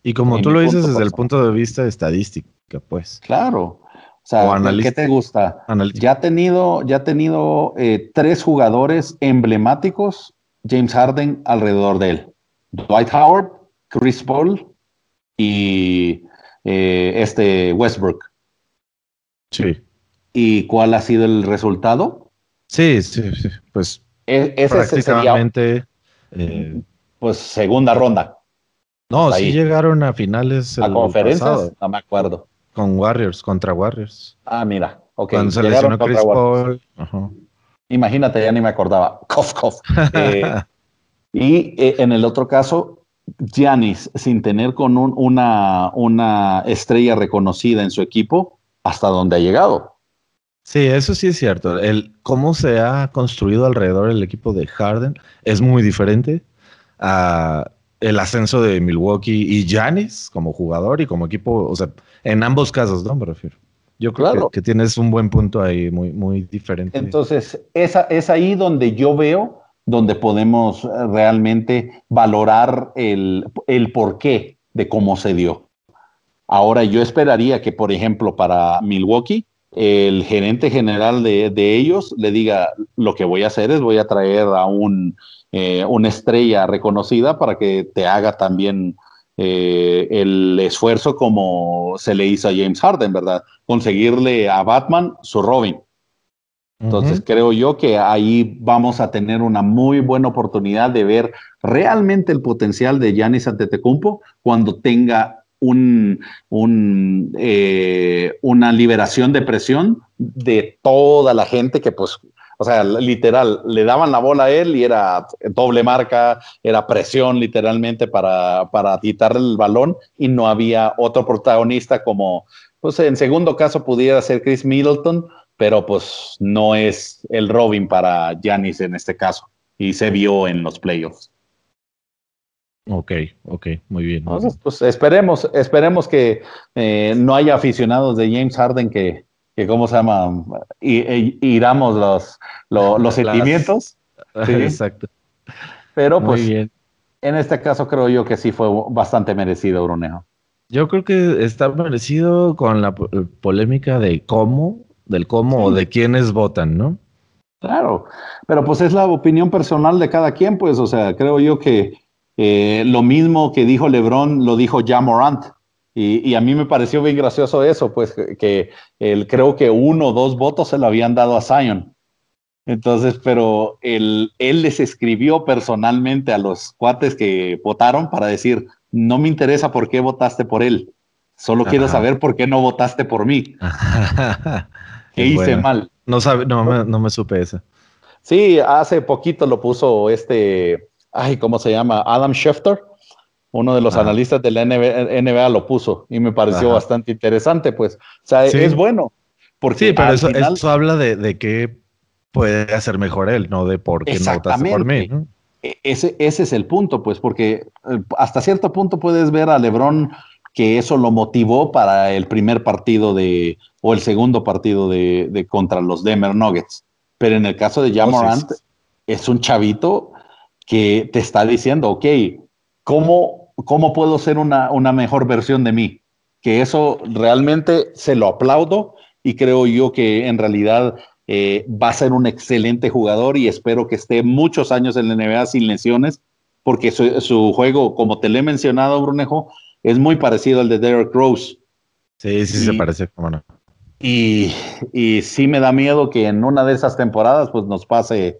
Y como tú lo dices desde el punto de vista estadístico, pues. Claro. O sea, ¿qué te gusta? Ya ha tenido, ya ha tenido eh, tres jugadores emblemáticos, James Harden, alrededor de él. Dwight Howard, Chris Paul y eh, este Westbrook. Sí. ¿Y cuál ha sido el resultado? Sí, sí, sí. Pues e prácticamente. Eh, pues segunda ronda. No, sí llegaron a finales. ¿A conferencias? No me acuerdo. Con Warriors, contra Warriors. Ah, mira. Ok. Cuando se lesionó Chris Paul. Imagínate, ya ni me acordaba. Cof, cof. Eh, y eh, en el otro caso, Giannis, sin tener con una, una estrella reconocida en su equipo, hasta dónde ha llegado. Sí, eso sí es cierto. El cómo se ha construido alrededor el equipo de Harden es muy diferente a el ascenso de Milwaukee y Giannis como jugador y como equipo, o sea, en ambos casos, ¿no? Me refiero. Yo creo que, tienes un buen punto ahí, muy, muy diferente. Entonces, esa, es ahí donde yo veo donde podemos eh, realmente valorar el, el porqué de cómo se dio. Ahora, yo esperaría que, por ejemplo, para Milwaukee, el gerente general de, ellos le diga, lo que voy a hacer es voy a traer a un, eh, una estrella reconocida para que te haga también eh, el esfuerzo como se le hizo a James Harden, ¿verdad? Conseguirle a Batman su Robin. Entonces creo yo que ahí vamos a tener una muy buena oportunidad de ver realmente el potencial de Giannis Antetokounmpo cuando tenga un, eh, una liberación de presión de toda la gente que pues, o sea, literal, le daban la bola a él y era doble marca, era presión literalmente para, para quitarle el balón y no había otro protagonista como, pues en segundo caso pudiera ser Chris Middleton, pero pues no es el Robin para Giannis en este caso y se vio en los playoffs. Ok, ok, muy bien. pues esperemos, esperemos que eh, no haya aficionados de James Harden que, que ¿cómo se llama? Y, iramos los, los, sentimientos. Exacto. Pero pues en este caso creo yo que sí fue bastante merecido, Brunejo. Yo creo que está merecido con la polémica de cómo del cómo o de quiénes votan, ¿no? Claro, pero pues es la opinión personal de cada quien, pues, o sea, creo yo que eh, lo mismo que dijo Lebron lo dijo ya Morant. Y, a mí me pareció bien gracioso eso, pues que él, creo que uno o dos votos se lo habían dado a Zion. Entonces, pero él, él les escribió personalmente a los cuates que votaron para decir, no me interesa por qué votaste por él, solo quiero saber por qué no votaste por mí. ¿Qué hice mal? No, sabe, no, me, no me supe eso. Sí, hace poquito lo puso este, ay, ¿cómo se llama? Adam Schefter, uno de los ah. analistas de la NBA, lo puso y me pareció bastante interesante, pues. O sea, es bueno. Porque sí, pero eso, habla de, de qué puede hacer mejor él, no de por qué no votaste por mí. E, ese, ese es el punto, pues, porque eh, hasta cierto punto puedes ver a LeBron que eso lo motivó para el primer partido de, o el segundo partido de, contra los Denver Nuggets. Pero en el caso de Jamorant, es un chavito que te está diciendo, ok, ¿cómo, cómo puedo ser una, una mejor versión de mí? que eso realmente se lo aplaudo y creo yo que en realidad eh, va a ser un excelente jugador y espero que esté muchos años en la NBA sin lesiones, porque su, juego, como te lo he mencionado, Brunejo, es muy parecido al de Derek Rose. Sí, sí, se parece, cómo no. Y, y sí me da miedo que en una de esas temporadas pues nos pase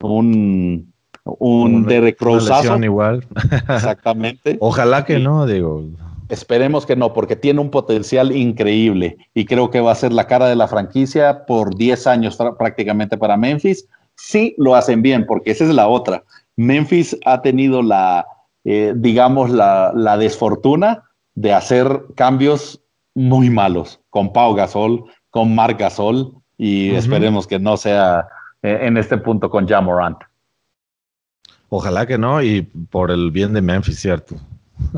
un, un, Derek Rose. igual. Exactamente. Ojalá que no, digo. Esperemos que no, porque tiene un potencial increíble y creo que va a ser la cara de la franquicia por 10 años prácticamente para Memphis. Sí lo hacen bien, porque esa es la otra. Memphis ha tenido la, eh, digamos, la, desfortuna de hacer cambios muy malos con Pau Gasol, con Marc Gasol y esperemos que no sea eh, en este punto con Jamorant. Ojalá que no y por el bien de Memphis, cierto.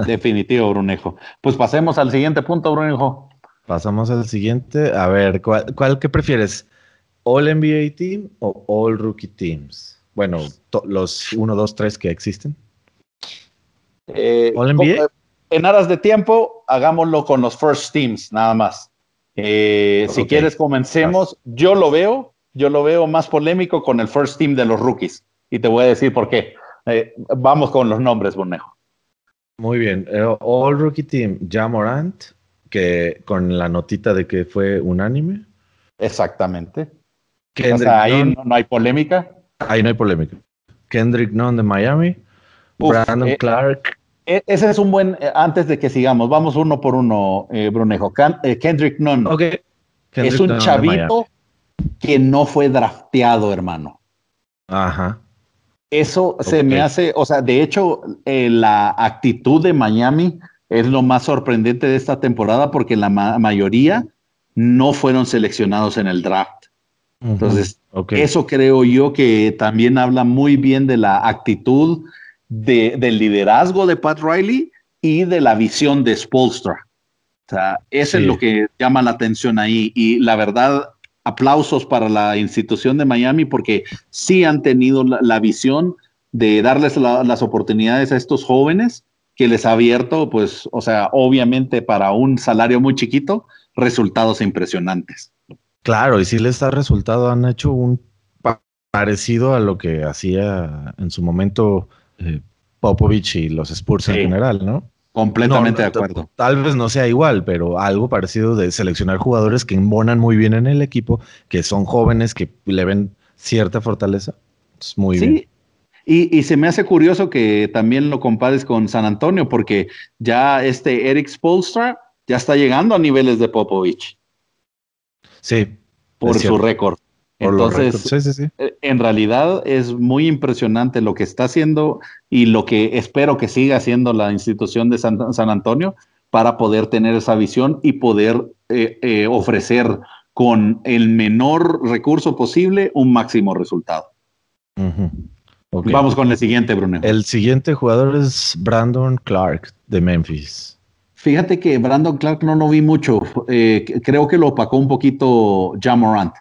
Definitivo, Brunejo. Pues pasemos al siguiente punto, Brunejo. Pasamos al siguiente. A ver, ¿cuál, cuál que prefieres? ¿All NBA Team o All Rookie Teams? Bueno, los 1, 2, 3 que existen. Eh, ¿All NBA? En aras de tiempo, hagámoslo con los First Teams, nada más. Eh, si quieres, comencemos. Yo lo veo, yo lo veo más polémico con el First Team de los rookies. Y te voy a decir por qué. Eh, vamos con los nombres, Brunejo. Muy bien. Eh, All Rookie Team, Jamorant, que con la notita de que fue unánime. Exactamente. ahí no, hay polémica. Ahí no hay polémica. Kendrick Nunn de Miami. Brandon eh, Clark. Ese es un buen, eh, antes de que sigamos, vamos uno por uno, Brunejo. Kendrick Nunn. Ok. es un chavito que no fue drafteado, hermano. Ajá. Eso se me hace, o sea, de hecho, eh, la actitud de Miami es lo más sorprendente de esta temporada porque la mayoría no fueron seleccionados en el draft. Entonces, eso creo yo que también habla muy bien de la actitud del liderazgo de Pat Riley y de la visión de Spolstra. O sea, eso es lo que llama la atención ahí. Y la verdad, aplausos para la institución de Miami porque sí han tenido la, visión de darles las oportunidades a estos jóvenes que les ha abierto, pues, o sea, obviamente para un salario muy chiquito, resultados impresionantes. Claro, y si les ha resultado, han hecho un parecido a lo que hacía en su momento eh, Popovich y los Spurs en general, ¿no? Completamente de acuerdo. Tal vez no sea igual, pero algo parecido de seleccionar jugadores que embonan muy bien en el equipo, que son jóvenes, que le ven cierta fortaleza. Es muy sí. bien. Y, y, se me hace curioso que también lo compares con San Antonio, porque ya este Eric Spolstra ya está llegando a niveles de Popovich. Sí. Por su récord. Entonces, eh, en realidad es muy impresionante lo que está haciendo y lo que espero que siga haciendo la institución de San, Antonio para poder tener esa visión y poder eh, eh, ofrecer con el menor recurso posible un máximo resultado. Vamos con el siguiente, Bruno. El siguiente jugador es Brandon Clark de Memphis. Fíjate que Brandon Clark no lo vi mucho. creo que lo opacó un poquito Jamorant.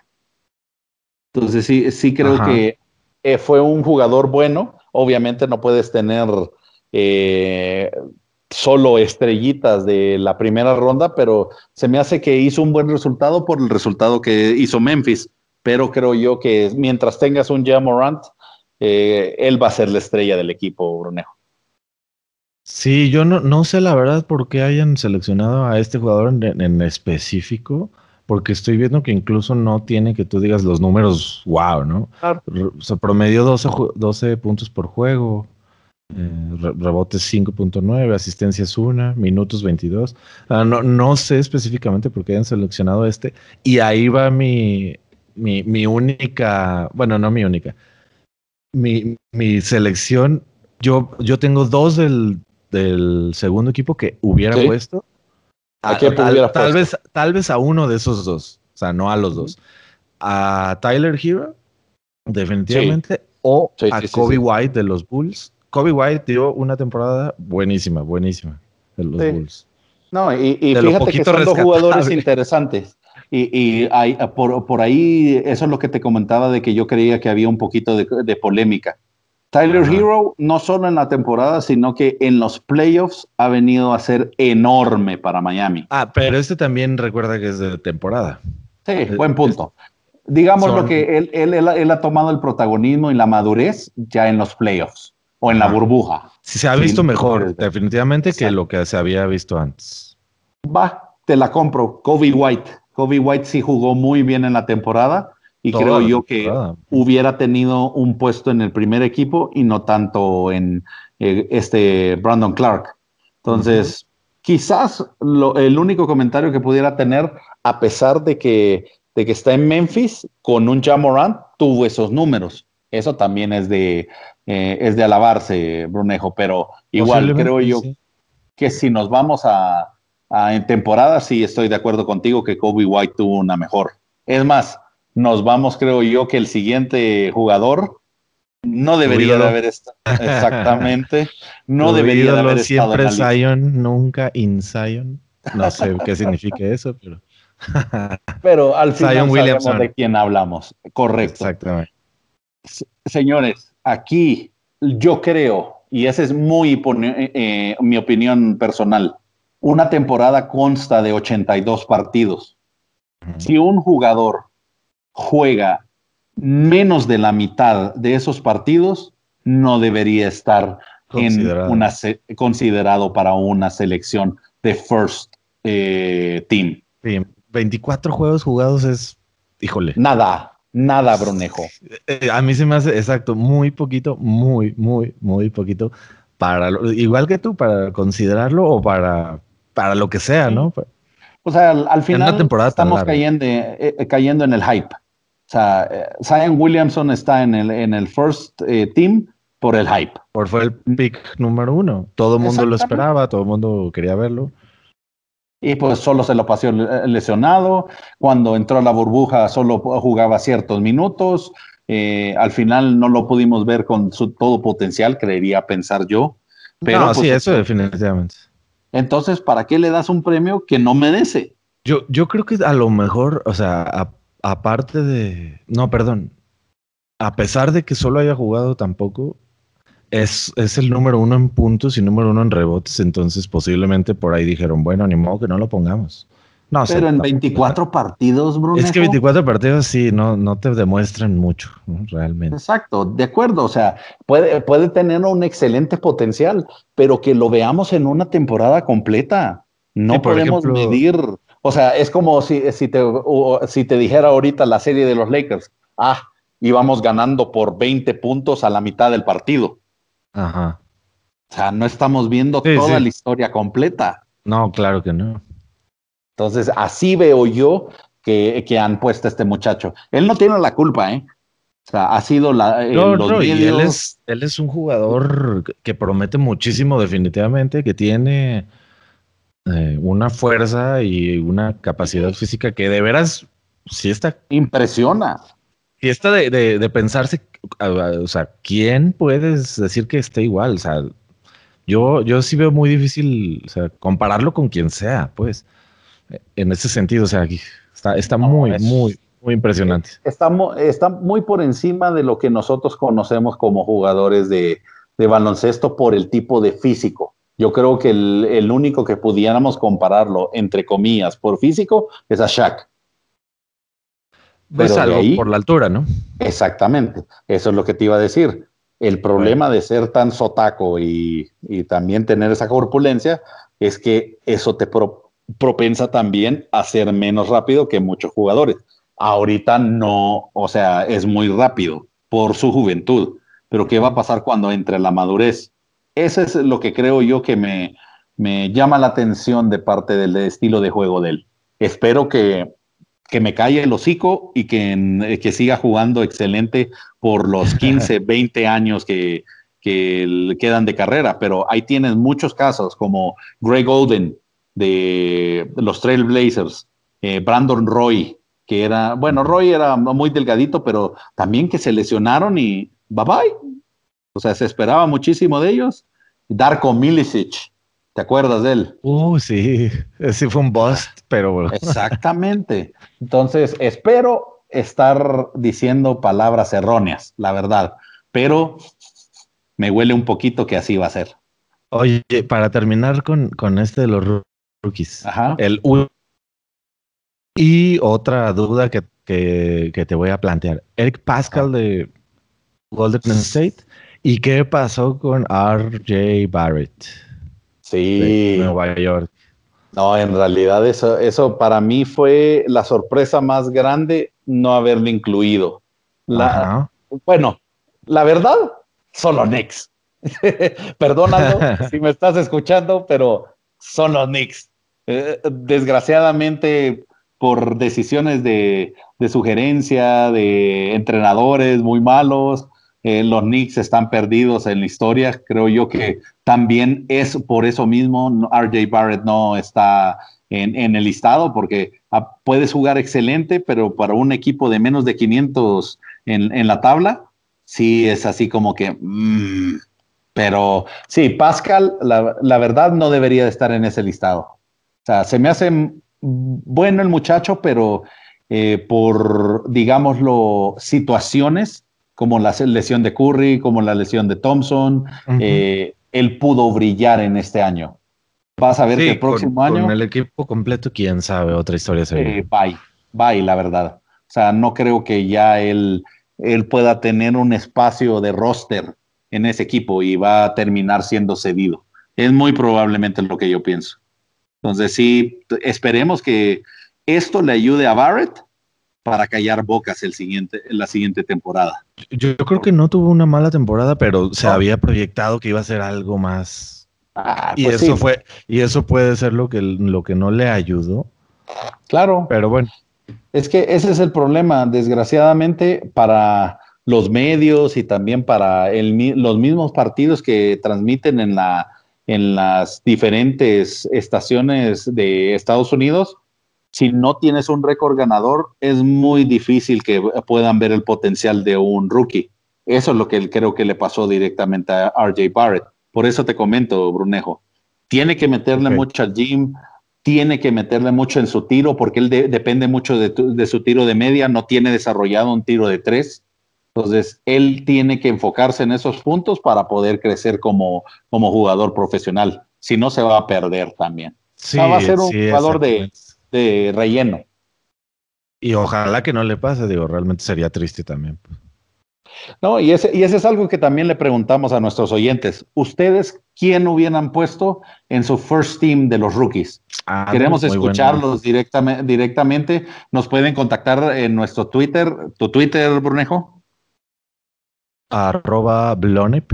Entonces sí, sí creo que eh, fue un jugador bueno. Obviamente no puedes tener eh, solo estrellitas de la primera ronda, pero se me hace que hizo un buen resultado por el resultado que hizo Memphis. Pero creo yo que mientras tengas un Jamorant, eh, él va a ser la estrella del equipo, Brunejo. Sí, yo no, no sé la verdad por qué hayan seleccionado a este jugador en específico porque estoy viendo que incluso no tiene que tú digas los números wow, ¿no? Claro. O sea, promedio 12, 12 puntos por juego, eh, rebotes 5.9, asistencias 1, minutos 22. no, no sé específicamente por qué hayan seleccionado este. Y ahí va mi, mi, mi única, bueno, no mi única, mi, mi selección. Yo, yo tengo dos del, del segundo equipo que hubiera puesto Tal, vez, tal vez a uno de esos dos, o sea, no a los dos. A Tyler Hero, definitivamente, o a Kobe White de los Bulls. Kobe White dio una temporada buenísima, buenísima de los Bulls. No, y, fíjate que son dos jugadores interesantes. Y, hay, por, ahí, eso es lo que te comentaba de que yo creía que había un poquito de, polémica. Tyler Hero, no solo en la temporada, sino que en los playoffs ha venido a ser enorme para Miami. Ah, pero este también recuerda que es de temporada. Sí, buen punto. Digamos lo que él, él, ha tomado el protagonismo y la madurez ya en los playoffs o en la burbuja. Sí, se ha visto mejor, definitivamente, que lo que se había visto antes. Va, te la compro. Kobe White. Kobe White sí jugó muy bien en la temporada y creo yo que hubiera tenido un puesto en el primer equipo y no tanto en eh, este Brandon Clark. Entonces, quizás el único comentario que pudiera tener, a pesar de que, de que está en Memphis con un Jamorant, tuvo esos números. Eso también es de, eh, es de alabarse, Brunejo, pero igual creo yo que si nos vamos a, a en temporada, sí estoy de acuerdo contigo que Kobe White tuvo una mejor. Es más, nos vamos, creo yo, que el siguiente jugador no debería de haber estado. Exactamente. No debería de haber estado. Siempre Zion, nunca in Zion. No sé qué significa eso, pero. pero al final sabemos de quién hablamos. Correcto. Exactamente. señores, aquí yo creo, y esa es muy eh, eh, mi opinión personal, una temporada consta de 82 partidos. Si un jugador juega menos de la mitad de esos partidos, no debería estar en una considerado para una selección de first eh, team. 24 juegos jugados es, híjole. Nada, nada, Brunejo. Eh, a mí se me hace, exacto, muy poquito, muy, muy, muy poquito. Para igual que tú, para considerarlo o para, para lo que sea, ¿no? O sea, al, final estamos cayendo, eh, cayendo en el hype. O sea, eh, Zion Williamson está en el, en el first eh, team por el hype. Por fue el pick número uno. Todo el mundo lo esperaba, todo el mundo quería verlo. Y pues solo se lo pasó lesionado. Cuando entró a la burbuja solo jugaba ciertos minutos. Eh, al final no lo pudimos ver con su todo potencial, creería pensar yo. Pero, no, sí, pues, eso definitivamente. Entonces, ¿para qué le das un premio que no merece? Yo, yo creo que a lo mejor, o sea, aparte de. No, perdón. A pesar de que solo haya jugado tampoco, es, es el número uno en puntos y número uno en rebotes. Entonces, posiblemente por ahí dijeron, bueno, ni modo que no lo pongamos. No, Pero en 24 partidos, Bruno. Es que 24 partidos sí, no, no te demuestran mucho, realmente. Exacto, de acuerdo. O sea, puede, puede tener un excelente potencial, pero que lo veamos en una temporada completa. No podemos medir o sea, es como si, si, te, si te dijera ahorita la serie de los Lakers, ah, íbamos ganando por 20 puntos a la mitad del partido. Ajá. O sea, no estamos viendo toda la historia completa. No, claro que no. Entonces, así veo yo que, que han puesto a este muchacho. Él no tiene la culpa, ¿eh? O sea, ha sido la. No, no, y él es, él es un jugador que promete muchísimo, definitivamente, que tiene eh, una fuerza y una capacidad física que de veras sí está. Impresiona. Y está de, de, pensarse, o sea, ¿quién puedes decir que esté igual? O sea, yo, yo sí veo muy difícil compararlo con quien sea, pues, en ese sentido, o sea, está, está muy, muy, muy impresionante. Está, está muy por encima de lo que nosotros conocemos como jugadores de, de baloncesto por el tipo de físico. Yo creo que el, único que pudiéramos compararlo, entre comillas, por físico, es a Shaq. Algo por la altura, ¿no? Exactamente. Eso es lo que te iba a decir. El problema de ser tan sotaco y, también tener esa corpulencia es que eso te propensa también a ser menos rápido que muchos jugadores. Ahorita no, o sea, es muy rápido por su juventud. Pero ¿qué va a pasar cuando entre la madurez? Eso es lo que creo yo que me, llama la atención de parte del estilo de juego de él. Espero que, me calle el hocico y que, que, siga jugando excelente por los 15, 20 años que, quedan de carrera, pero ahí tienes muchos casos como Greg Oden de los Trailblazers, eh, Brandon Roy, que era, bueno, Roy era muy delgadito, pero también que se lesionaron y bye bye, o sea, se esperaba muchísimo de ellos. Darko Milicic, ¿te acuerdas de él? Uh, sí, sí fue un bust, pero... Exactamente. Entonces, espero estar diciendo palabras erróneas, la verdad, pero me huele un poquito que así va a ser. Oye, para terminar con, con este de los rookies, Ajá. el y otra duda que, que, que, te voy a plantear. Eric Pascal de Golden State. ¿Y qué pasó con RJ Barrett? Sí. De Nueva York. No, en realidad eso, eso para mí fue la sorpresa más grande no haberlo incluido. La, bueno, la verdad, solo Knicks. Perdónalo si me estás escuchando, pero son los Knicks. Eh, desgraciadamente, por decisiones de, de, sugerencia, de entrenadores muy malos, eh, los Knicks están perdidos en la historia. Creo yo que también es por eso mismo RJ Barrett no está en, el listado, porque a, puedes jugar excelente, pero para un equipo de menos de 500 en, la tabla, sí es así como que... Mmm, pero sí, Pascal, la, la, verdad, no debería de estar en ese listado. O sea, se me hace bueno el muchacho, pero eh, por, digámoslo, situaciones como la lesión de Curry, como la lesión de Thompson, uh -huh. eh, él pudo brillar en este año. Vas a ver sí, que el próximo con, año. Con el equipo completo, quién sabe, otra historia sería. Eh, bye, bye, la verdad. O sea, no creo que ya él, él pueda tener un espacio de roster en ese equipo y va a terminar siendo cedido. Es muy probablemente lo que yo pienso. Entonces, sí, esperemos que esto le ayude a Barrett para callar bocas el siguiente, la siguiente temporada. Yo, yo creo que no tuvo una mala temporada, pero se no. había proyectado que iba a ser algo más. Ah, y pues eso sí. fue, y eso puede ser lo que, lo que no le ayudó. Claro. Pero bueno. Es que ese es el problema, desgraciadamente, para los medios y también para el, los mismos partidos que transmiten en, la, en las diferentes estaciones de Estados Unidos, si no tienes un récord ganador, es muy difícil que puedan ver el potencial de un rookie. Eso es lo que creo que le pasó directamente a RJ Barrett. Por eso te comento, Brunejo. Tiene que meterle okay. mucho al gym, tiene que meterle mucho en su tiro, porque él de, depende mucho de, de su tiro de media, no tiene desarrollado un tiro de tres. Entonces, él tiene que enfocarse en esos puntos para poder crecer como, como jugador profesional. Si no, se va a perder también. Sí, o sea, va a ser un sí, jugador de, de, relleno. Y ojalá que no le pase, digo, realmente sería triste también. pues. No, y ese, y ese es algo que también le preguntamos a nuestros oyentes. ¿Ustedes quién hubieran puesto en su first team de los rookies? Ah, Queremos escucharlos directamente, directamente. Nos pueden contactar en nuestro Twitter. ¿Tu Twitter, Brunejo? arroba Blonep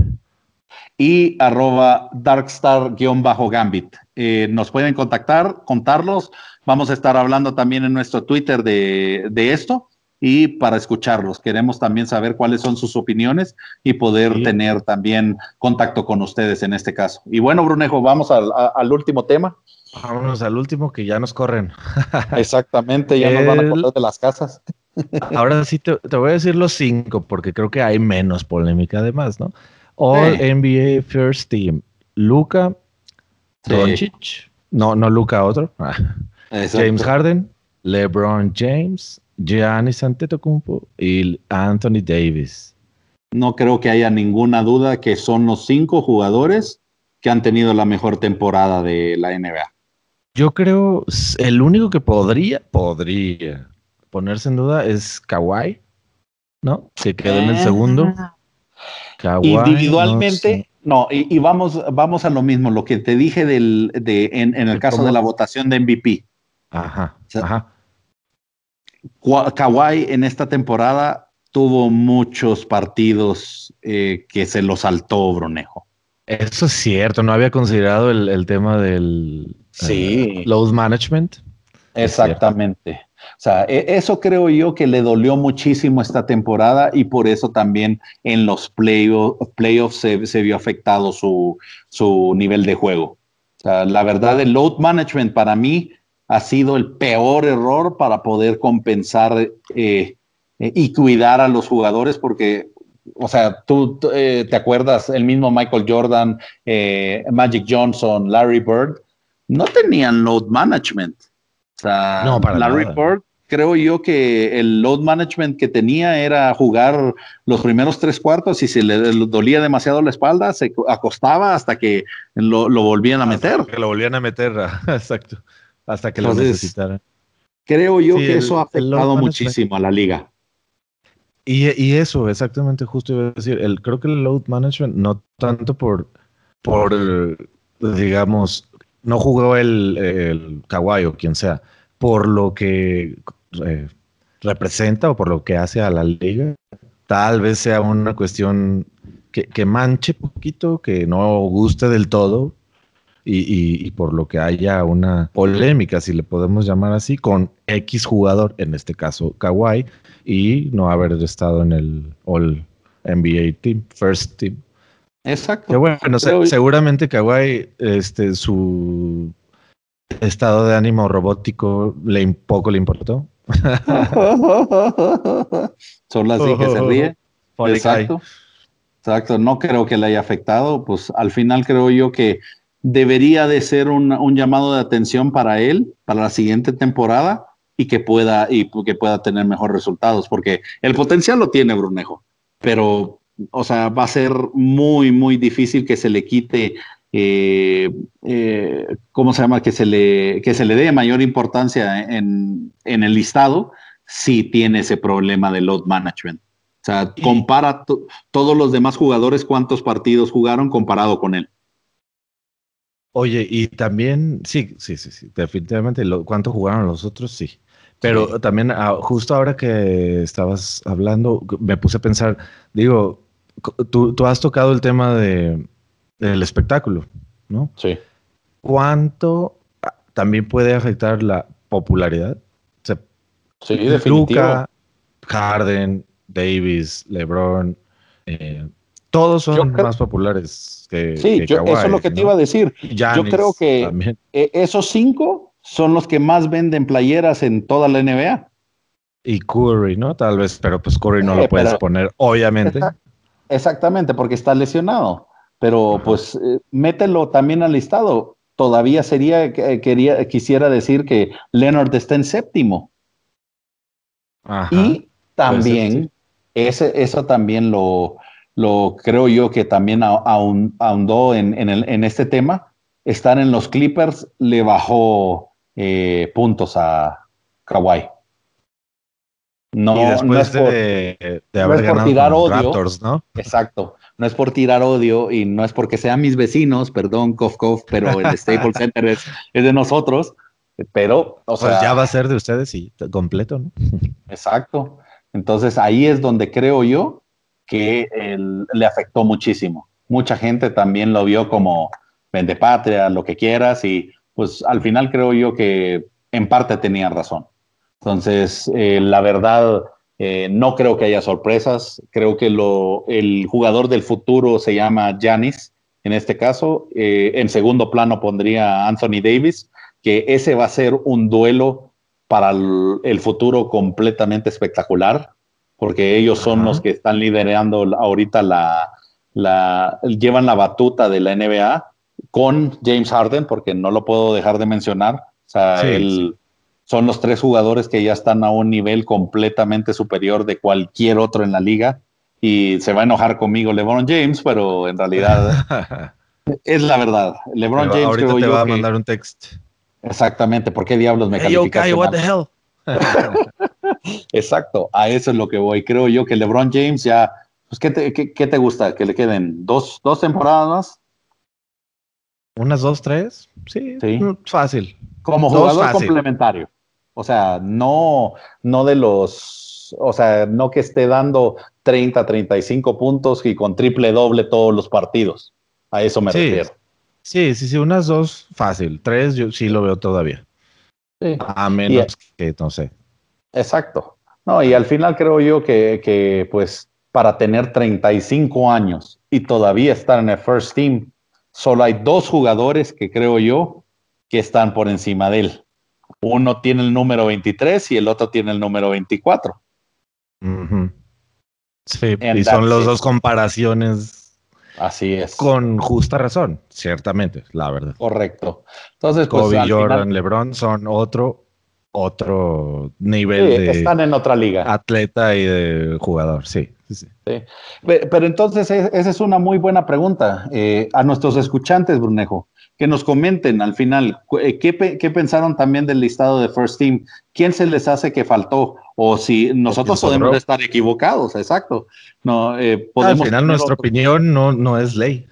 y arroba darkstar-gambit. Eh, nos pueden contactar, contarlos. Vamos a estar hablando también en nuestro Twitter de, de, esto y para escucharlos. Queremos también saber cuáles son sus opiniones y poder sí. tener también contacto con ustedes en este caso. Y bueno, Brunejo, vamos al, a, al último tema. Vámonos al último que ya nos corren. Exactamente, ya El... nos van a correr de las casas. Ahora sí te, te, voy a decir los cinco, porque creo que hay menos polémica además, ¿no? All sí. NBA First Team. Luca, sí. Doncic, no, no Luca, otro. James Harden, LeBron James, Giannis Antetokounmpo y Anthony Davis. No creo que haya ninguna duda que son los cinco jugadores que han tenido la mejor temporada de la NBA. Yo creo el único que podría, podría ponerse en duda es Kawhi, ¿no? Que quedó en el segundo. Kawhi, Individualmente, no, sé. no y, y, vamos, vamos a lo mismo, lo que te dije del, de, en, en el caso ¿Cómo? de la votación de MVP. Ajá, o sea, ajá. Kawhi en esta temporada tuvo muchos partidos eh, que se lo saltó Bronejo. Eso es cierto, no había considerado el, el tema del sí. uh, load management. Exactamente. O sea, e, eso creo yo que le dolió muchísimo esta temporada y por eso también en los playoffs play se, se, vio afectado su, su nivel de juego. O sea, la verdad, el load management para mí ha sido el peor error para poder compensar eh, eh, y cuidar a los jugadores porque, o sea, tú eh, te acuerdas, el mismo Michael Jordan, eh, Magic Johnson, Larry Bird, no tenían load management. Sea, no, para Larry nada. Bird creo yo que el load management que tenía era jugar los primeros tres cuartos y si le, dolía demasiado la espalda, se acostaba hasta que lo, volvían a meter. que lo volvían a meter, exacto, hasta que lo necesitaran. Creo yo que eso ha afectado muchísimo a la liga. Y, eso, exactamente, justo iba a decir, el, creo que el load management, no tanto por, por digamos, no jugó el, el Kawhi o quien sea, por lo que eh, representa o por lo que hace a la liga, tal vez sea una cuestión que, que manche poquito, que no guste del todo, y, por lo que haya una polémica, si le podemos llamar así, con X jugador, en este caso Kawhi, y no haber estado en el All NBA Team, First Team. Exacto. bueno, seguramente Kawhi, este, su estado de ánimo robótico le poco le importó. Son las que se ríe. Exacto. Exacto. No creo que le haya afectado. Pues al final creo yo que debería de ser un, llamado de atención para él para la siguiente temporada y que pueda y que pueda tener mejores resultados porque el potencial lo tiene Brunejo pero o sea va a ser muy muy difícil que se le quite eh, eh, cómo se llama que se le que se le dé mayor importancia en, el listado si tiene ese problema de load management. O sea compara todos los demás jugadores cuántos partidos jugaron comparado con él. Oye, y también, sí, sí, sí, sí, definitivamente, lo, ¿cuánto jugaron los otros? Sí. Pero también, ah, justo ahora que estabas hablando, me puse a pensar, digo, tú, tú has tocado el tema de, del espectáculo, ¿no? Sí. ¿Cuánto ah, también puede afectar la popularidad? sí, definitivo. Luca, Harden, Davis, LeBron, eh, todos son más populares que. Sí, eso es lo que te iba a decir. yo creo que e, esos cinco son los que más venden playeras en toda la NBA. Y Curry, ¿no? Tal vez, pero pues Curry no lo puedes poner, obviamente. Exactamente, porque está lesionado. Pero pues eh, mételo también al listado. Todavía sería, eh, quería, quisiera decir que Leonard está en séptimo. Y también, ese, eso también lo, lo creo yo que también ahondó en, en, este tema. Estar en los Clippers le bajó eh, puntos a Kawhi. No, no es por, de, haber tirar odio. ¿no? Exacto. No es por tirar odio y no es porque sean mis vecinos, perdón, Kof Kof, pero el Staples Center es, de nosotros. Pero, o pues ya va a ser de ustedes y completo, ¿no? Exacto. Entonces ahí es donde creo yo que le afectó muchísimo. Mucha gente también lo vio como vende patria, lo que quieras, y pues al final creo yo que en parte tenía razón. Entonces, eh, la verdad, eh, no creo que haya sorpresas. Creo que lo, el jugador del futuro se llama Janis. En este caso, eh, en segundo plano pondría Anthony Davis, que ese va a ser un duelo para el futuro completamente espectacular porque ellos son los que están liderando ahorita la, la, llevan la batuta de la NBA con James Harden, porque no lo puedo dejar de mencionar. O sea, son los tres jugadores que ya están a un nivel completamente superior de cualquier otro en la liga. Y se va a enojar conmigo LeBron James, pero en realidad es la verdad. LeBron James. Ahorita te va a mandar un text. Exactamente, ¿por qué diablos me hey, okay, what the hell? Exacto, a eso es lo que voy. Creo yo que LeBron James ya, pues, ¿qué te, qué, te gusta? ¿Que le queden dos, dos temporadas más? ¿Unas dos, tres? Sí, sí. Fácil. Como jugador complementario. O sea, no, no de los, o sea, no que esté dando 30, 35 puntos y con triple doble todos los partidos. A eso me refiero. Sí, sí, sí, unas dos, fácil. Tres, yo sí lo veo todavía. A menos que, no sé. Exacto. No, y al final creo yo que, que, pues, para tener 35 años y todavía estar en el first team, solo hay dos jugadores que creo yo que están por encima de él. Uno tiene el número 23 y el otro tiene el número 24. Sí, y son los dos comparaciones Así es. Con justa razón, ciertamente, la verdad. Correcto. Entonces, pues, Kobe, Jordan, LeBron son otro otro nivel de están en otra liga. Atleta y de jugador, sí. sí, Pero entonces e, esa es una muy buena pregunta eh, a nuestros escuchantes, Brunejo que nos comenten al final eh, ¿qué, qué, pensaron también del listado de First Team, quién se les hace que faltó o si nosotros podemos estar equivocados, exacto. No, eh, podemos al final nuestra opinión no, no es ley.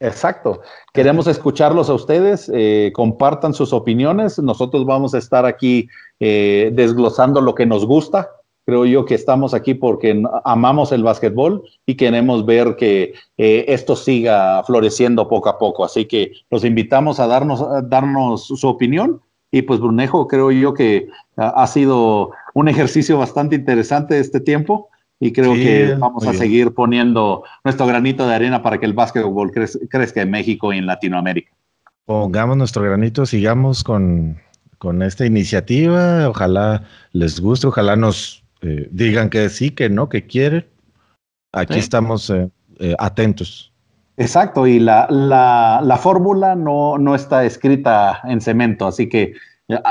Exacto. Queremos escucharlos a ustedes, eh, compartan sus opiniones, nosotros vamos a estar aquí desglosando lo que nos gusta, Creo yo que estamos aquí porque amamos el básquetbol y queremos ver que eh, esto siga floreciendo poco a poco. Así que los invitamos a darnos, darnos su opinión. Y pues Brunejo, creo yo que ha sido un ejercicio bastante interesante este tiempo y creo que vamos a seguir poniendo nuestro granito de arena para que el básquetbol crezca en México y en Latinoamérica. Pongamos nuestro granito, sigamos con, con esta iniciativa, ojalá les guste, ojalá nos eh, digan que sí, que no, que quieren. Aquí estamos eh, eh, atentos. Exacto, y la, la, fórmula no, no, está escrita en cemento, así que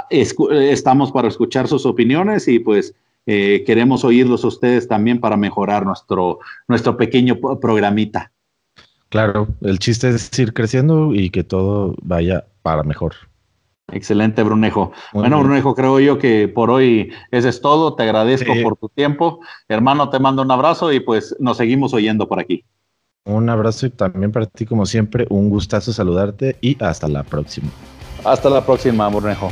estamos para escuchar sus opiniones y pues queremos oírlos ustedes también para mejorar nuestro, nuestro pequeño programita. Claro, el chiste es ir creciendo y que todo vaya para mejor. Excelente, Brunejo. bueno, Brunejo, creo yo que por hoy eso es todo. Te agradezco por tu tiempo. Hermano, te mando un abrazo y pues nos seguimos oyendo por aquí. Un abrazo y también para ti, como siempre, un gustazo saludarte y hasta la próxima. Hasta la próxima, Brunejo.